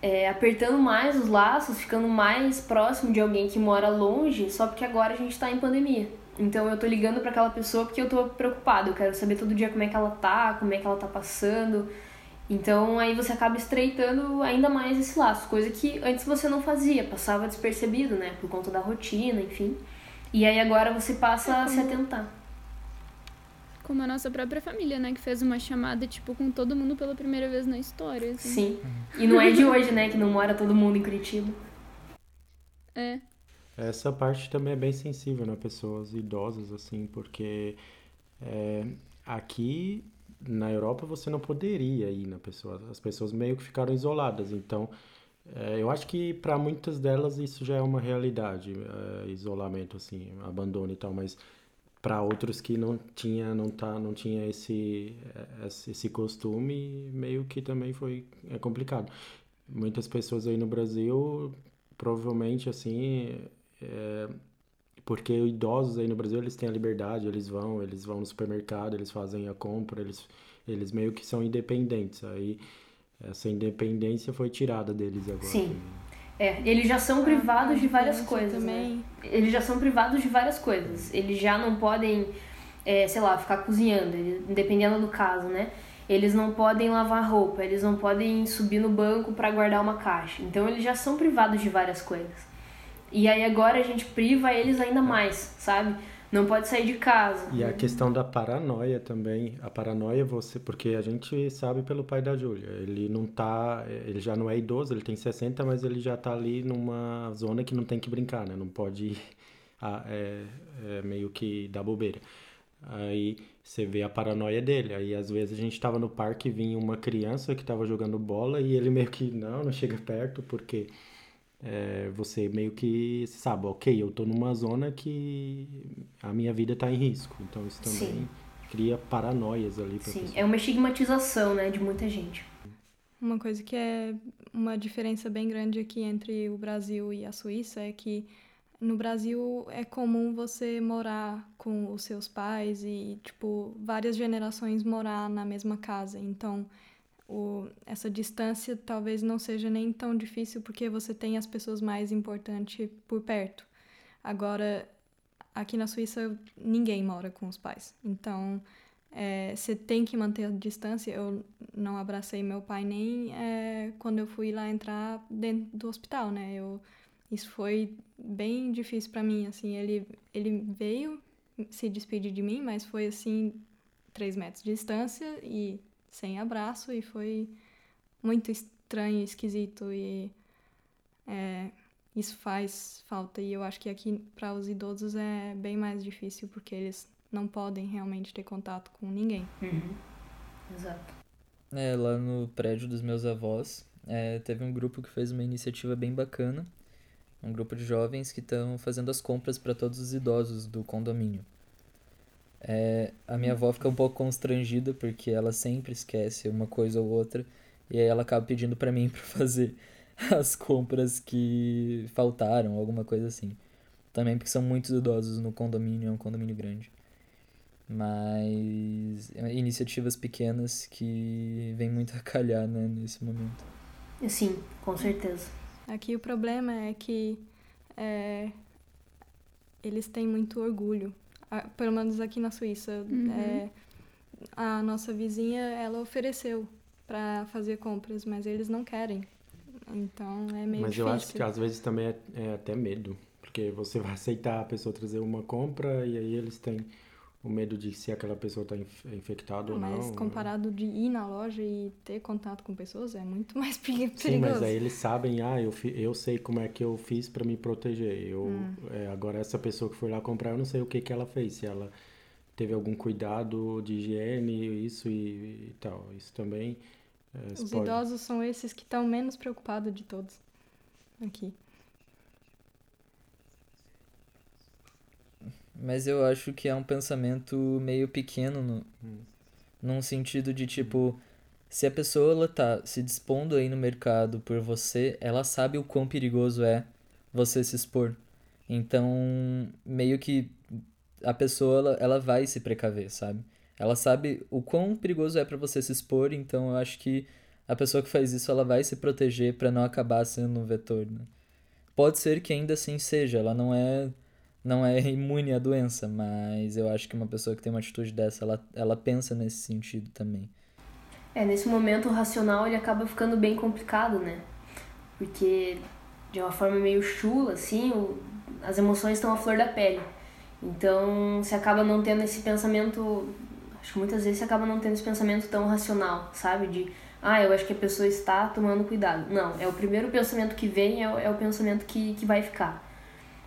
é, apertando mais os laços, ficando mais próximo de alguém que mora longe, só porque agora a gente está em pandemia. Então eu tô ligando para aquela pessoa porque eu tô preocupado, eu quero saber todo dia como é que ela tá, como é que ela tá passando. Então aí você acaba estreitando ainda mais esse laço, coisa que antes você não fazia, passava despercebido, né, por conta da rotina, enfim. E aí agora você passa a se atentar como a nossa própria família, né? Que fez uma chamada, tipo, com todo mundo pela primeira vez na história. Assim. Sim. E não é de hoje, né? Que não mora todo mundo em Curitiba. É. Essa parte também é bem sensível, né? Pessoas idosas, assim, porque é, aqui na Europa você não poderia ir na pessoa. As pessoas meio que ficaram isoladas. Então, é, eu acho que para muitas delas isso já é uma realidade, é, isolamento, assim, abandono e tal, mas para outros que não tinha não tá não tinha esse esse costume meio que também foi é complicado muitas pessoas aí no Brasil provavelmente assim é, porque idosos aí no Brasil eles têm a liberdade eles vão eles vão no supermercado eles fazem a compra eles eles meio que são independentes aí essa independência foi tirada deles agora sim é, eles já são privados de várias coisas. Né? Também. Né? Eles já são privados de várias coisas. Eles já não podem, é, sei lá, ficar cozinhando, dependendo do caso, né? Eles não podem lavar roupa, eles não podem subir no banco para guardar uma caixa. Então eles já são privados de várias coisas. E aí agora a gente priva eles ainda mais, sabe? não pode sair de casa. E a questão da paranoia também. A paranoia você, porque a gente sabe pelo pai da Júlia, ele não tá, ele já não é idoso, ele tem 60, mas ele já tá ali numa zona que não tem que brincar, né? Não pode ah, é, é meio que dar bobeira. Aí você vê a paranoia dele. Aí às vezes a gente tava no parque e vinha uma criança que tava jogando bola e ele meio que não, não chega perto porque é, você meio que sabe, ok, eu tô numa zona que a minha vida tá em risco. Então isso também Sim. cria paranoias ali pra Sim, pessoa. é uma estigmatização, né, de muita gente. Uma coisa que é uma diferença bem grande aqui entre o Brasil e a Suíça é que no Brasil é comum você morar com os seus pais e, tipo, várias gerações morar na mesma casa. Então, o, essa distância talvez não seja nem tão difícil porque você tem as pessoas mais importantes por perto. Agora, aqui na Suíça, ninguém mora com os pais. Então, é, você tem que manter a distância. Eu não abracei meu pai nem é, quando eu fui lá entrar dentro do hospital, né? Eu, isso foi bem difícil para mim, assim. Ele, ele veio se despedir de mim, mas foi, assim, três metros de distância e sem abraço e foi muito estranho, esquisito e é, isso faz falta. E eu acho que aqui, para os idosos, é bem mais difícil, porque eles não podem realmente ter contato com ninguém. Uhum. Exato. É, lá no prédio dos meus avós, é, teve um grupo que fez uma iniciativa bem bacana. Um grupo de jovens que estão fazendo as compras para todos os idosos do condomínio. É, a minha avó fica um pouco constrangida porque ela sempre esquece uma coisa ou outra e aí ela acaba pedindo para mim para fazer as compras que faltaram, alguma coisa assim. Também porque são muitos idosos no condomínio, é um condomínio grande. Mas iniciativas pequenas que vem muito a calhar né, nesse momento. Sim, com certeza. Aqui o problema é que é, eles têm muito orgulho. Pelo menos aqui na Suíça. Uhum. É, a nossa vizinha, ela ofereceu para fazer compras, mas eles não querem. Então é meio Mas difícil. eu acho que às vezes também é, é até medo. Porque você vai aceitar a pessoa trazer uma compra e aí eles têm o medo de se aquela pessoa está infectada ou não. Mas comparado de ir na loja e ter contato com pessoas, é muito mais perigoso. Sim, mas aí eles sabem, ah, eu, fi, eu sei como é que eu fiz para me proteger. Eu, Hum. é, agora, essa pessoa que foi lá comprar, eu não sei o que, que ela fez. Se ela teve algum cuidado de higiene, isso e, e tal. Isso também é, Os pode- idosos são esses que estão menos preocupados de todos aqui. Mas eu acho que é um pensamento meio pequeno no, Hum. num sentido de tipo, se a pessoa ela tá se dispondo aí no mercado por você, ela sabe o quão perigoso é você se expor. Então, meio que a pessoa ela, ela vai se precaver, sabe? Ela sabe o quão perigoso é pra você se expor, então eu acho que a pessoa que faz isso ela vai se proteger pra não acabar sendo um vetor, né? Pode ser que ainda assim seja, ela não é não é imune à doença, mas eu acho que uma pessoa que tem uma atitude dessa, ela, ela pensa nesse sentido também. É, nesse momento o racional ele acaba ficando bem complicado, né? Porque de uma forma meio chula, assim, o- as emoções estão à flor da pele. Então você acaba não tendo esse pensamento. Acho que muitas vezes você acaba não tendo esse pensamento tão racional, sabe? De, ah, eu acho que a pessoa está tomando cuidado. Não, é o primeiro pensamento que vem, é, é o pensamento que, que vai ficar,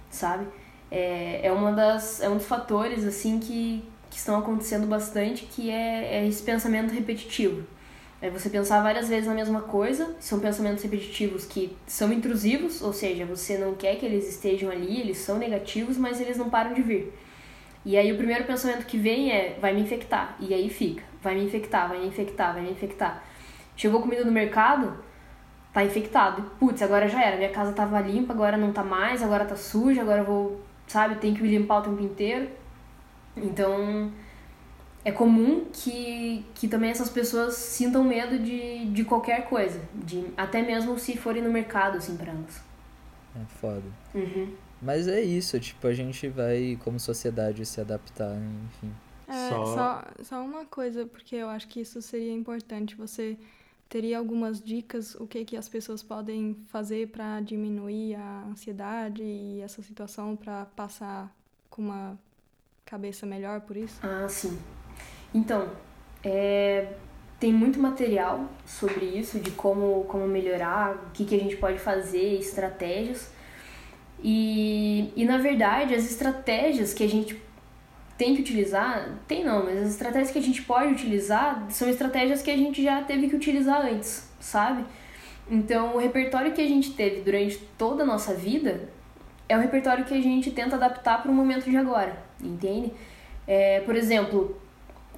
sabe? É, é, uma das, é um dos fatores, assim, que, que estão acontecendo bastante, que é, é esse pensamento repetitivo. É você pensar várias vezes na mesma coisa, são pensamentos repetitivos que são intrusivos, ou seja, você não quer que eles estejam ali, eles são negativos, mas eles não param de vir. E aí o primeiro pensamento que vem é, vai me infectar, e aí fica, vai me infectar, vai me infectar, vai me infectar. Chegou comida no mercado, tá infectado. Putz, agora já era, minha casa tava limpa, agora não tá mais, agora tá suja, agora eu vou, sabe, tem que me limpar o tempo inteiro. Então, é comum que, que também essas pessoas sintam medo de, de qualquer coisa, de até mesmo se forem no mercado, assim, pra elas. É foda. Uhum. Mas é isso, tipo, a gente vai, como sociedade, se adaptar, enfim. É, Só- só... Só, uma coisa, porque eu acho que isso seria importante. Você teria algumas dicas, o que, que as pessoas podem fazer para diminuir a ansiedade e essa situação para passar com uma cabeça melhor por isso? Ah, sim. Então, é, tem muito material sobre isso, de como, como melhorar, o que, que a gente pode fazer, estratégias. E, e, na verdade, as estratégias que a gente tem que utilizar, tem não, mas as estratégias que a gente pode utilizar são estratégias que a gente já teve que utilizar antes, sabe? Então, o repertório que a gente teve durante toda a nossa vida é o repertório que a gente tenta adaptar para o momento de agora, entende? É, por exemplo,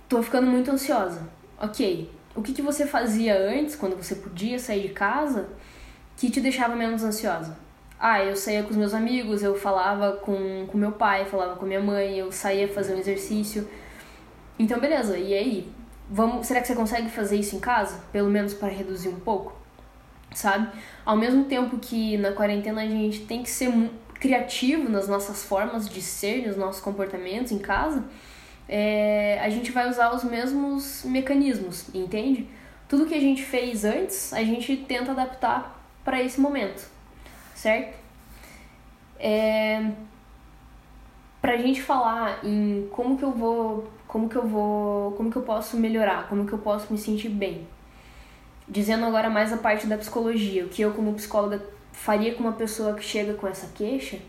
tô ficando muito ansiosa. Ok, o que, que você fazia antes, quando você podia sair de casa, que te deixava menos ansiosa? Ah, eu saía com os meus amigos, eu falava com, com meu pai, falava com minha mãe, eu saía fazer um exercício. Então, beleza, e aí? Vamos, será que você consegue fazer isso em casa? Pelo menos para reduzir um pouco? Sabe? Ao mesmo tempo que na quarentena a gente tem que ser criativo nas nossas formas de ser, nos nossos comportamentos em casa, é, a gente vai usar os mesmos mecanismos, entende? Tudo que a gente fez antes, a gente tenta adaptar para esse momento, certo? É, pra gente falar em como que eu vou, como que eu vou, como que eu posso melhorar, como que eu posso me sentir bem. Dizendo agora mais a parte da psicologia, o que eu como psicóloga faria com uma pessoa que chega com essa queixa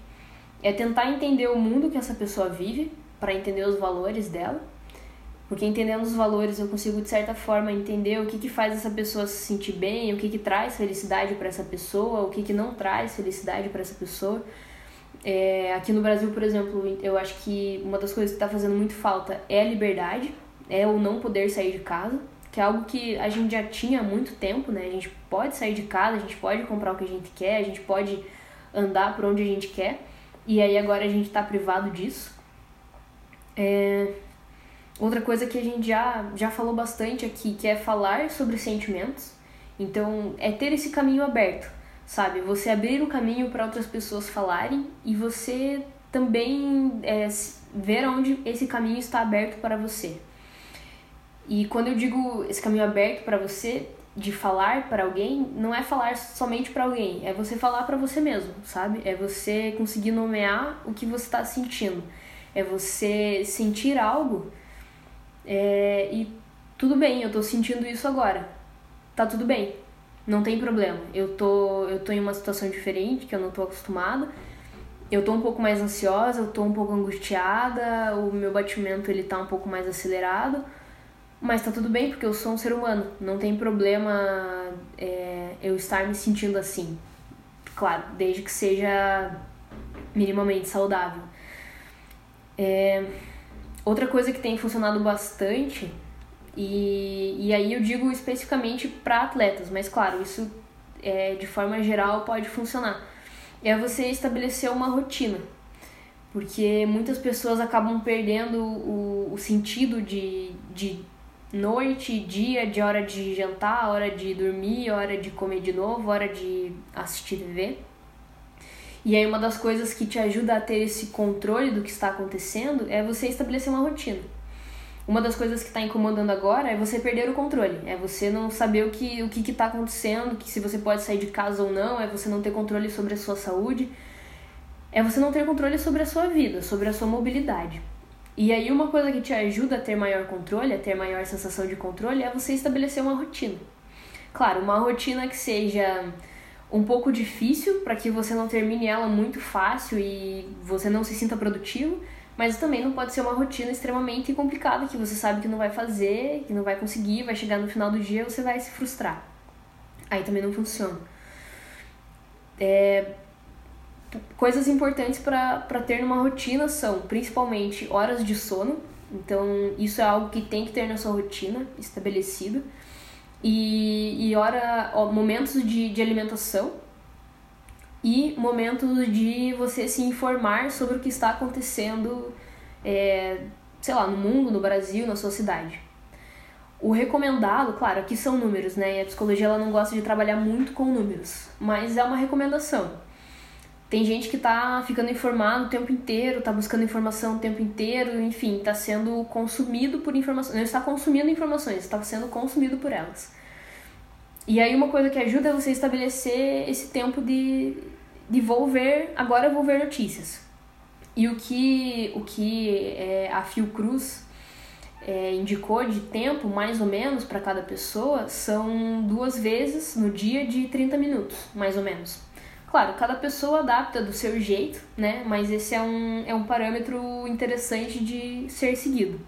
é tentar entender o mundo que essa pessoa vive, para entender os valores dela. Porque entendendo os valores eu consigo de certa forma entender o que, que faz essa pessoa se sentir bem, o que, que traz felicidade para essa pessoa, o que, que não traz felicidade para essa pessoa. É, aqui no Brasil, por exemplo, eu acho que uma das coisas que está fazendo muito falta é a liberdade, é o não poder sair de casa, que é algo que a gente já tinha há muito tempo, né? A gente pode sair de casa, a gente pode comprar o que a gente quer, a gente pode andar por onde a gente quer, e aí agora a gente está privado disso. É... Outra coisa que a gente já, já falou bastante aqui, que é falar sobre sentimentos. Então, é ter esse caminho aberto sabe? Você abrir o caminho para outras pessoas falarem e você também é, ver onde esse caminho está aberto para você. E quando eu digo esse caminho aberto para você, de falar para alguém, não é falar somente para alguém, é você falar para você mesmo, sabe? É você conseguir nomear o que você está sentindo. É você sentir algo é, e tudo bem, eu estou sentindo isso agora. Tá tudo bem não tem problema. Eu tô, eu tô em uma situação diferente, que eu não tô acostumada. Eu tô um pouco mais ansiosa, eu tô um pouco angustiada, o meu batimento ele tá um pouco mais acelerado. Mas tá tudo bem, porque eu sou um ser humano. Não tem problema é, eu estar me sentindo assim. Claro, desde que seja minimamente saudável. É, outra coisa que tem funcionado bastante e, e aí eu digo especificamente para atletas, mas claro, isso é, de forma geral pode funcionar. É você estabelecer uma rotina, porque muitas pessoas acabam perdendo o, o sentido de, de noite, dia, de hora de jantar, hora de dormir, hora de comer de novo, hora de assistir TV. E aí uma das coisas que te ajuda a ter esse controle do que está acontecendo é você estabelecer uma rotina. Uma das coisas que está incomodando agora é você perder o controle, é você não saber o que o que está acontecendo, que se você pode sair de casa ou não, é você não ter controle sobre a sua saúde, é você não ter controle sobre a sua vida, sobre a sua mobilidade. E aí uma coisa que te ajuda a ter maior controle, a ter maior sensação de controle, é você estabelecer uma rotina. Claro, uma rotina que seja um pouco difícil para que você não termine ela muito fácil e você não se sinta produtivo, mas também não pode ser uma rotina extremamente complicada que você sabe que não vai fazer, que não vai conseguir, vai chegar no final do dia você vai se frustrar. Aí também não funciona. É, coisas importantes para ter numa rotina são principalmente horas de sono. Então, isso é algo que tem que ter na sua rotina estabelecido. E, e hora, ó, momentos de, de alimentação e momentos de você se informar sobre o que está acontecendo, é, sei lá, no mundo, no Brasil, na sua cidade. O recomendado, claro, aqui são números, né? E a psicologia ela não gosta de trabalhar muito com números, mas é uma recomendação. Tem gente que está ficando informado o tempo inteiro, está buscando informação o tempo inteiro, enfim, está sendo consumido por informações. Não está consumindo informações, está sendo consumido por elas. E aí uma coisa que ajuda é você estabelecer esse tempo de, de vou ver, agora vou ver notícias. E o que, o que é, a Fiocruz é, indicou de tempo, mais ou menos, para cada pessoa, são duas vezes no dia de 30 minutos, mais ou menos. Claro, cada pessoa adapta do seu jeito, né? Mas esse é um, é um parâmetro interessante de ser seguido.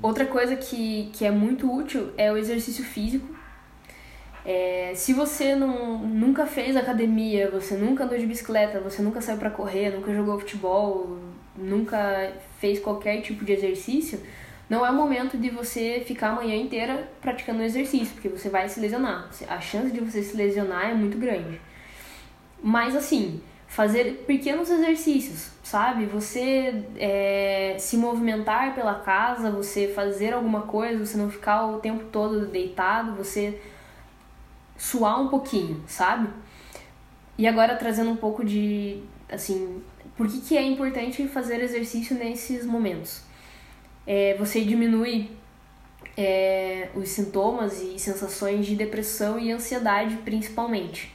Outra coisa que, que é muito útil é o exercício físico, é, se você não, nunca fez academia, você nunca andou de bicicleta, você nunca saiu para correr, nunca jogou futebol, nunca fez qualquer tipo de exercício, não é o momento de você ficar a manhã inteira praticando exercício, porque você vai se lesionar. A chance de você se lesionar é muito grande. Mas assim, fazer pequenos exercícios, sabe? Você é, se movimentar pela casa, você fazer alguma coisa, você não ficar o tempo todo deitado, você suar um pouquinho, sabe? E agora trazendo um pouco de, assim, por que, que é importante fazer exercício nesses momentos? É, você diminui é, os sintomas e sensações de depressão e ansiedade, principalmente.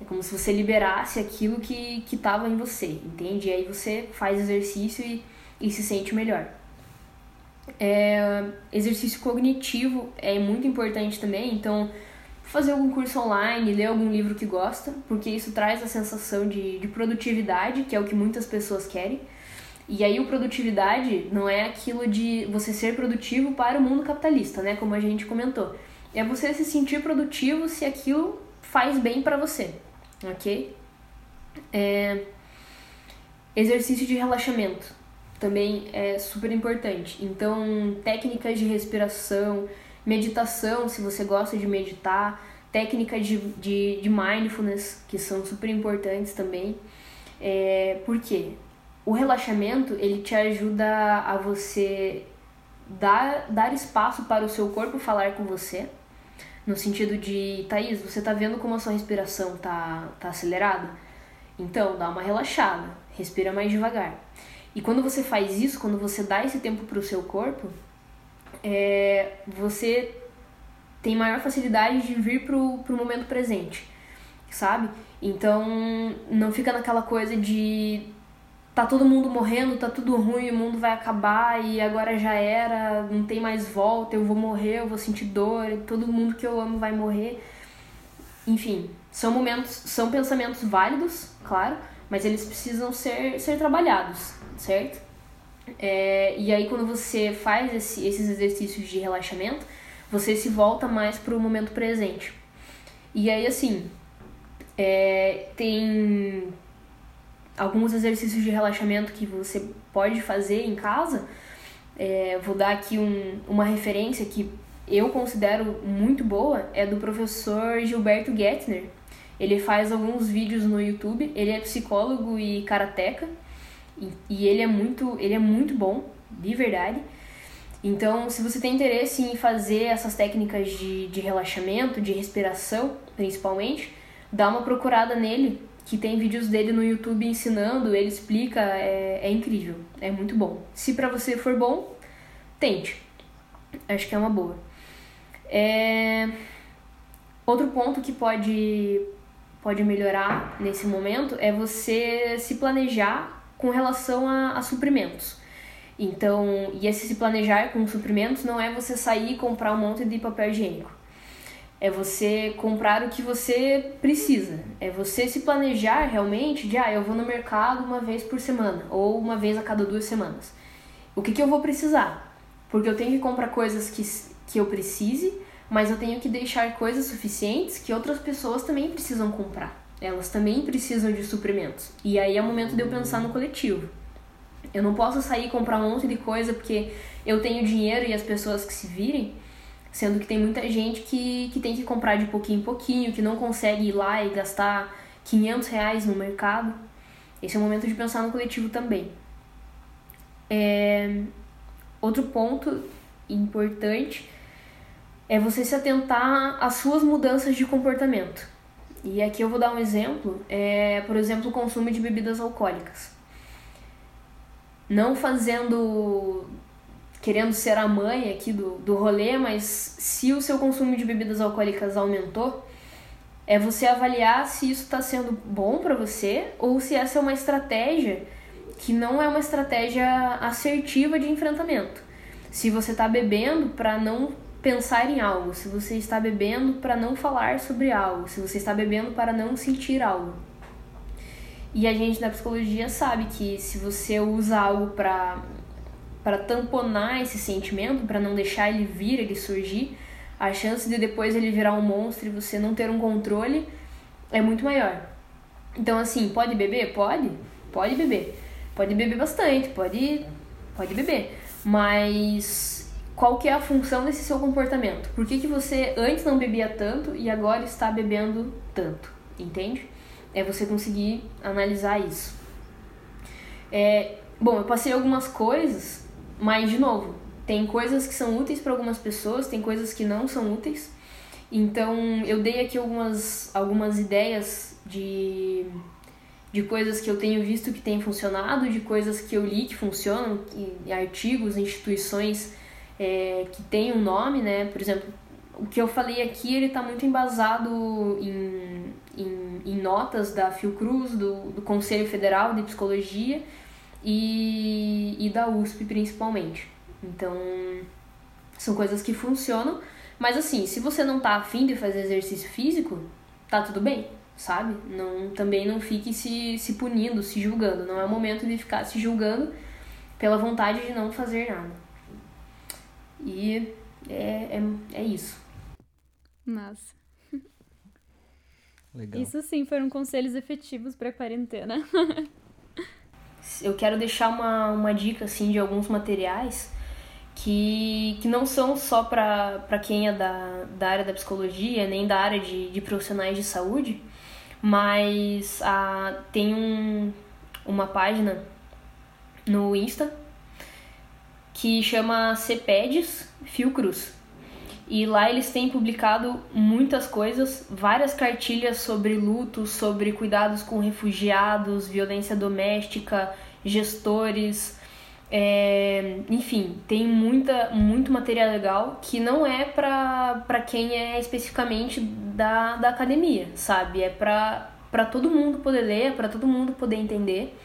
É como se você liberasse aquilo que estava em você, entende? E aí você faz exercício e, e se sente melhor. É, exercício cognitivo é muito importante também, então fazer algum curso online, ler algum livro que gosta, porque isso traz a sensação de, de produtividade, que é o que muitas pessoas querem. E aí, o produtividade não é aquilo de você ser produtivo para o mundo capitalista, né? Como a gente comentou. É você se sentir produtivo se aquilo faz bem para você, ok? É... Exercício de relaxamento também é super importante. Então, técnicas de respiração, meditação, se você gosta de meditar, técnicas de, de, de mindfulness, que são super importantes também. É, por quê? O relaxamento, ele te ajuda a você dar, dar espaço para o seu corpo falar com você, no sentido de, Thaís, você tá vendo como a sua respiração tá, tá acelerada? Então, dá uma relaxada, respira mais devagar. E quando você faz isso, quando você dá esse tempo para o seu corpo, é, você tem maior facilidade de vir pro, pro momento presente, sabe? Então não fica naquela coisa de tá todo mundo morrendo, tá tudo ruim, o mundo vai acabar e agora já era, não tem mais volta, eu vou morrer, eu vou sentir dor, todo mundo que eu amo vai morrer. Enfim, são momentos, são pensamentos válidos, claro, mas eles precisam ser, ser trabalhados, certo? É, e aí quando você faz esse, esses exercícios de relaxamento, você se volta mais para o momento presente. E aí assim, é, tem alguns exercícios de relaxamento que você pode fazer em casa. É, vou dar aqui um, uma referência que eu considero muito boa, é do professor Gilberto Gettner. Ele faz alguns vídeos no YouTube, ele é psicólogo e karateca. E, e ele é muito, ele é muito bom, de verdade. Então, se você tem interesse em fazer essas técnicas de, de relaxamento, de respiração, principalmente, dá uma procurada nele, que tem vídeos dele no YouTube ensinando, ele explica, é, é incrível, é muito bom. Se para você for bom, tente. Acho que é uma boa. É... Outro ponto que pode, pode melhorar nesse momento é você se planejar com relação a, a suprimentos. Então, e esse se planejar com suprimentos não é você sair e comprar um monte de papel higiênico. É você comprar o que você precisa. É você se planejar realmente de, ah, eu vou no mercado uma vez por semana ou uma vez a cada duas semanas. O que, que eu vou precisar? Porque eu tenho que comprar coisas que, que eu precise, mas eu tenho que deixar coisas suficientes que outras pessoas também precisam comprar. Elas também precisam de suprimentos. E aí é o momento de eu pensar no coletivo. Eu não posso sair e comprar um monte de coisa porque eu tenho dinheiro e as pessoas que se virem, sendo que tem muita gente que, que tem que comprar de pouquinho em pouquinho, que não consegue ir lá e gastar 500 reais no mercado. Esse é o momento de pensar no coletivo também. É... Outro ponto importante é você se atentar às suas mudanças de comportamento. E aqui eu vou dar um exemplo, é, por exemplo, o consumo de bebidas alcoólicas. Não fazendo querendo ser a mãe aqui do, do rolê, mas se o seu consumo de bebidas alcoólicas aumentou, é você avaliar se isso está sendo bom para você ou se essa é uma estratégia que não é uma estratégia assertiva de enfrentamento. Se você está bebendo para não pensar em algo, se você está bebendo para não falar sobre algo, se você está bebendo para não sentir algo. E a gente da psicologia sabe que se você usa algo para para tamponar esse sentimento, para não deixar ele vir, ele surgir, a chance de depois ele virar um monstro e você não ter um controle é muito maior. Então assim, pode beber? Pode. Pode beber. Pode beber bastante, pode pode beber. Mas qual que é a função desse seu comportamento. Por que, que você antes não bebia tanto e agora está bebendo tanto, entende? É você conseguir analisar isso. É, bom, eu passei algumas coisas, mas de novo, tem coisas que são úteis para algumas pessoas, tem coisas que não são úteis. Então, eu dei aqui algumas, algumas ideias de, de coisas que eu tenho visto que têm funcionado, de coisas que eu li que funcionam, que, artigos, instituições é, que tem um nome, né? Por exemplo, o que eu falei aqui, ele está muito embasado em, em, em, notas da Fiocruz, do, do Conselho Federal de Psicologia e, e da USP principalmente. Então, são coisas que funcionam, Mas assim, se você não tá afim de fazer exercício físico, tá tudo bem, sabe? Não, também não fique se, se punindo, se julgando. Não é o momento de ficar se julgando pela vontade de não fazer nada. E é, é, é isso. Massa. Legal. Isso sim foram conselhos efetivos pra quarentena. Eu quero deixar uma, uma dica assim de alguns materiais que, que não são só para quem é da, da área da psicologia, nem da área de, de profissionais de saúde, mas a, tem um, uma página no Insta que chama CPEDs Fiocruz. E lá eles têm publicado muitas coisas, várias cartilhas sobre luto, sobre cuidados com refugiados, violência doméstica, gestores, é, enfim, tem muita, muito material legal que não é para quem é especificamente da, da academia, sabe? É para todo mundo poder ler, para todo mundo poder entender.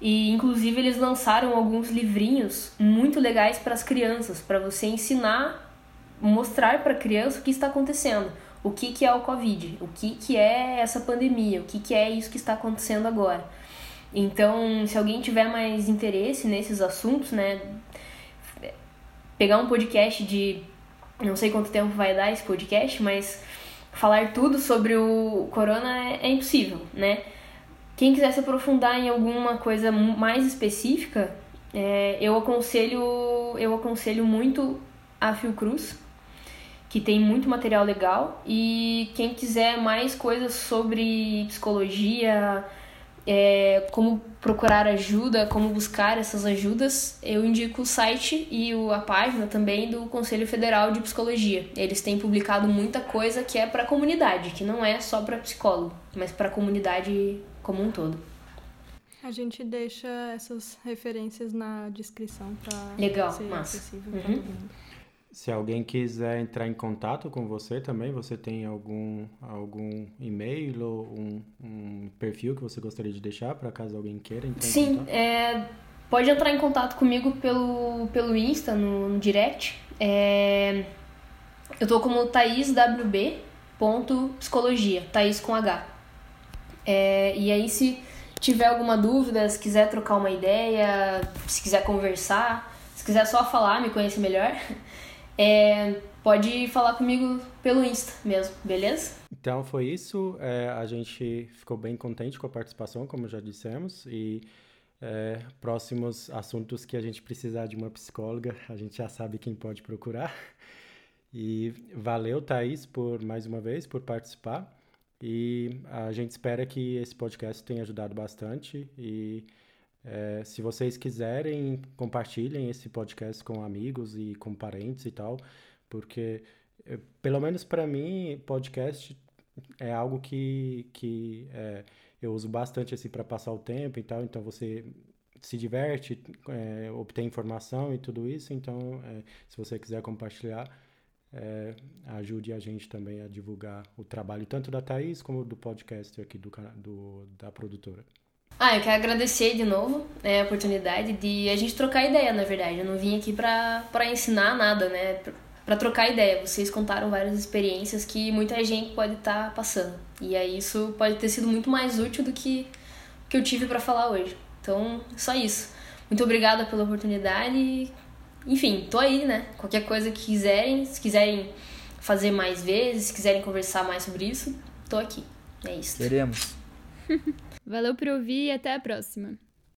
E inclusive eles lançaram alguns livrinhos muito legais para as crianças, para você ensinar mostrar para a criança o que está acontecendo, o que, que é o Covid, o que, que é essa pandemia, o que, que é isso que está acontecendo agora. Então, se alguém tiver mais interesse nesses assuntos, né, pegar um podcast de não sei quanto tempo vai dar esse podcast, mas falar tudo sobre o corona é, é impossível, né? Quem quiser se aprofundar em alguma coisa mais específica, é, eu aconselho eu aconselho muito a Fiocruz, que tem muito material legal. E quem quiser mais coisas sobre psicologia, é, como procurar ajuda, como buscar essas ajudas, eu indico o site e a página também do Conselho Federal de Psicologia. Eles têm publicado muita coisa que é para a comunidade, que não é só para psicólogo, mas para a comunidade como um todo. A gente deixa essas referências na descrição para ser massa. acessível Uhum. para todo mundo. Se alguém quiser entrar em contato com você também, você tem algum, algum e-mail ou um, um perfil que você gostaria de deixar para caso alguém queira entrar em Sim, contato? é, pode entrar em contato comigo pelo, pelo Insta, no, no direct. É, eu tô como thaiswb.psicologia, Thaís com H. É, e aí, se tiver alguma dúvida, se quiser trocar uma ideia, se quiser conversar, se quiser só falar, me conhecer melhor, é, pode falar comigo pelo Insta mesmo, beleza? Então foi isso. É, a gente ficou bem contente com a participação, como já dissemos, e é, próximos assuntos que a gente precisar de uma psicóloga, a gente já sabe quem pode procurar. E valeu, Thaís, por mais uma vez, por participar. E a gente espera que esse podcast tenha ajudado bastante. E é, se vocês quiserem, compartilhem esse podcast com amigos e com parentes e tal, porque, eh, pelo menos para mim, podcast é algo que, que é, eu uso bastante assim para passar o tempo e tal. Então você se diverte, é, obtém informação e tudo isso. Então, é, se você quiser compartilhar, é, ajude a gente também a divulgar o trabalho tanto da Thaís como do podcast aqui do, do, da produtora. Ah, eu quero agradecer de novo né, a oportunidade de a gente trocar ideia, na verdade. Eu não vim aqui pra, pra ensinar nada, né? Pra, pra trocar ideia. Vocês contaram várias experiências que muita gente pode estar passando. E aí isso pode ter sido muito mais útil do que que eu tive pra falar hoje. Então, só isso. Muito obrigada pela oportunidade. Enfim, tô aí, né? Qualquer coisa que quiserem, se quiserem fazer mais vezes, se quiserem conversar mais sobre isso, tô aqui. É isso. Queremos. Valeu por ouvir e até a próxima.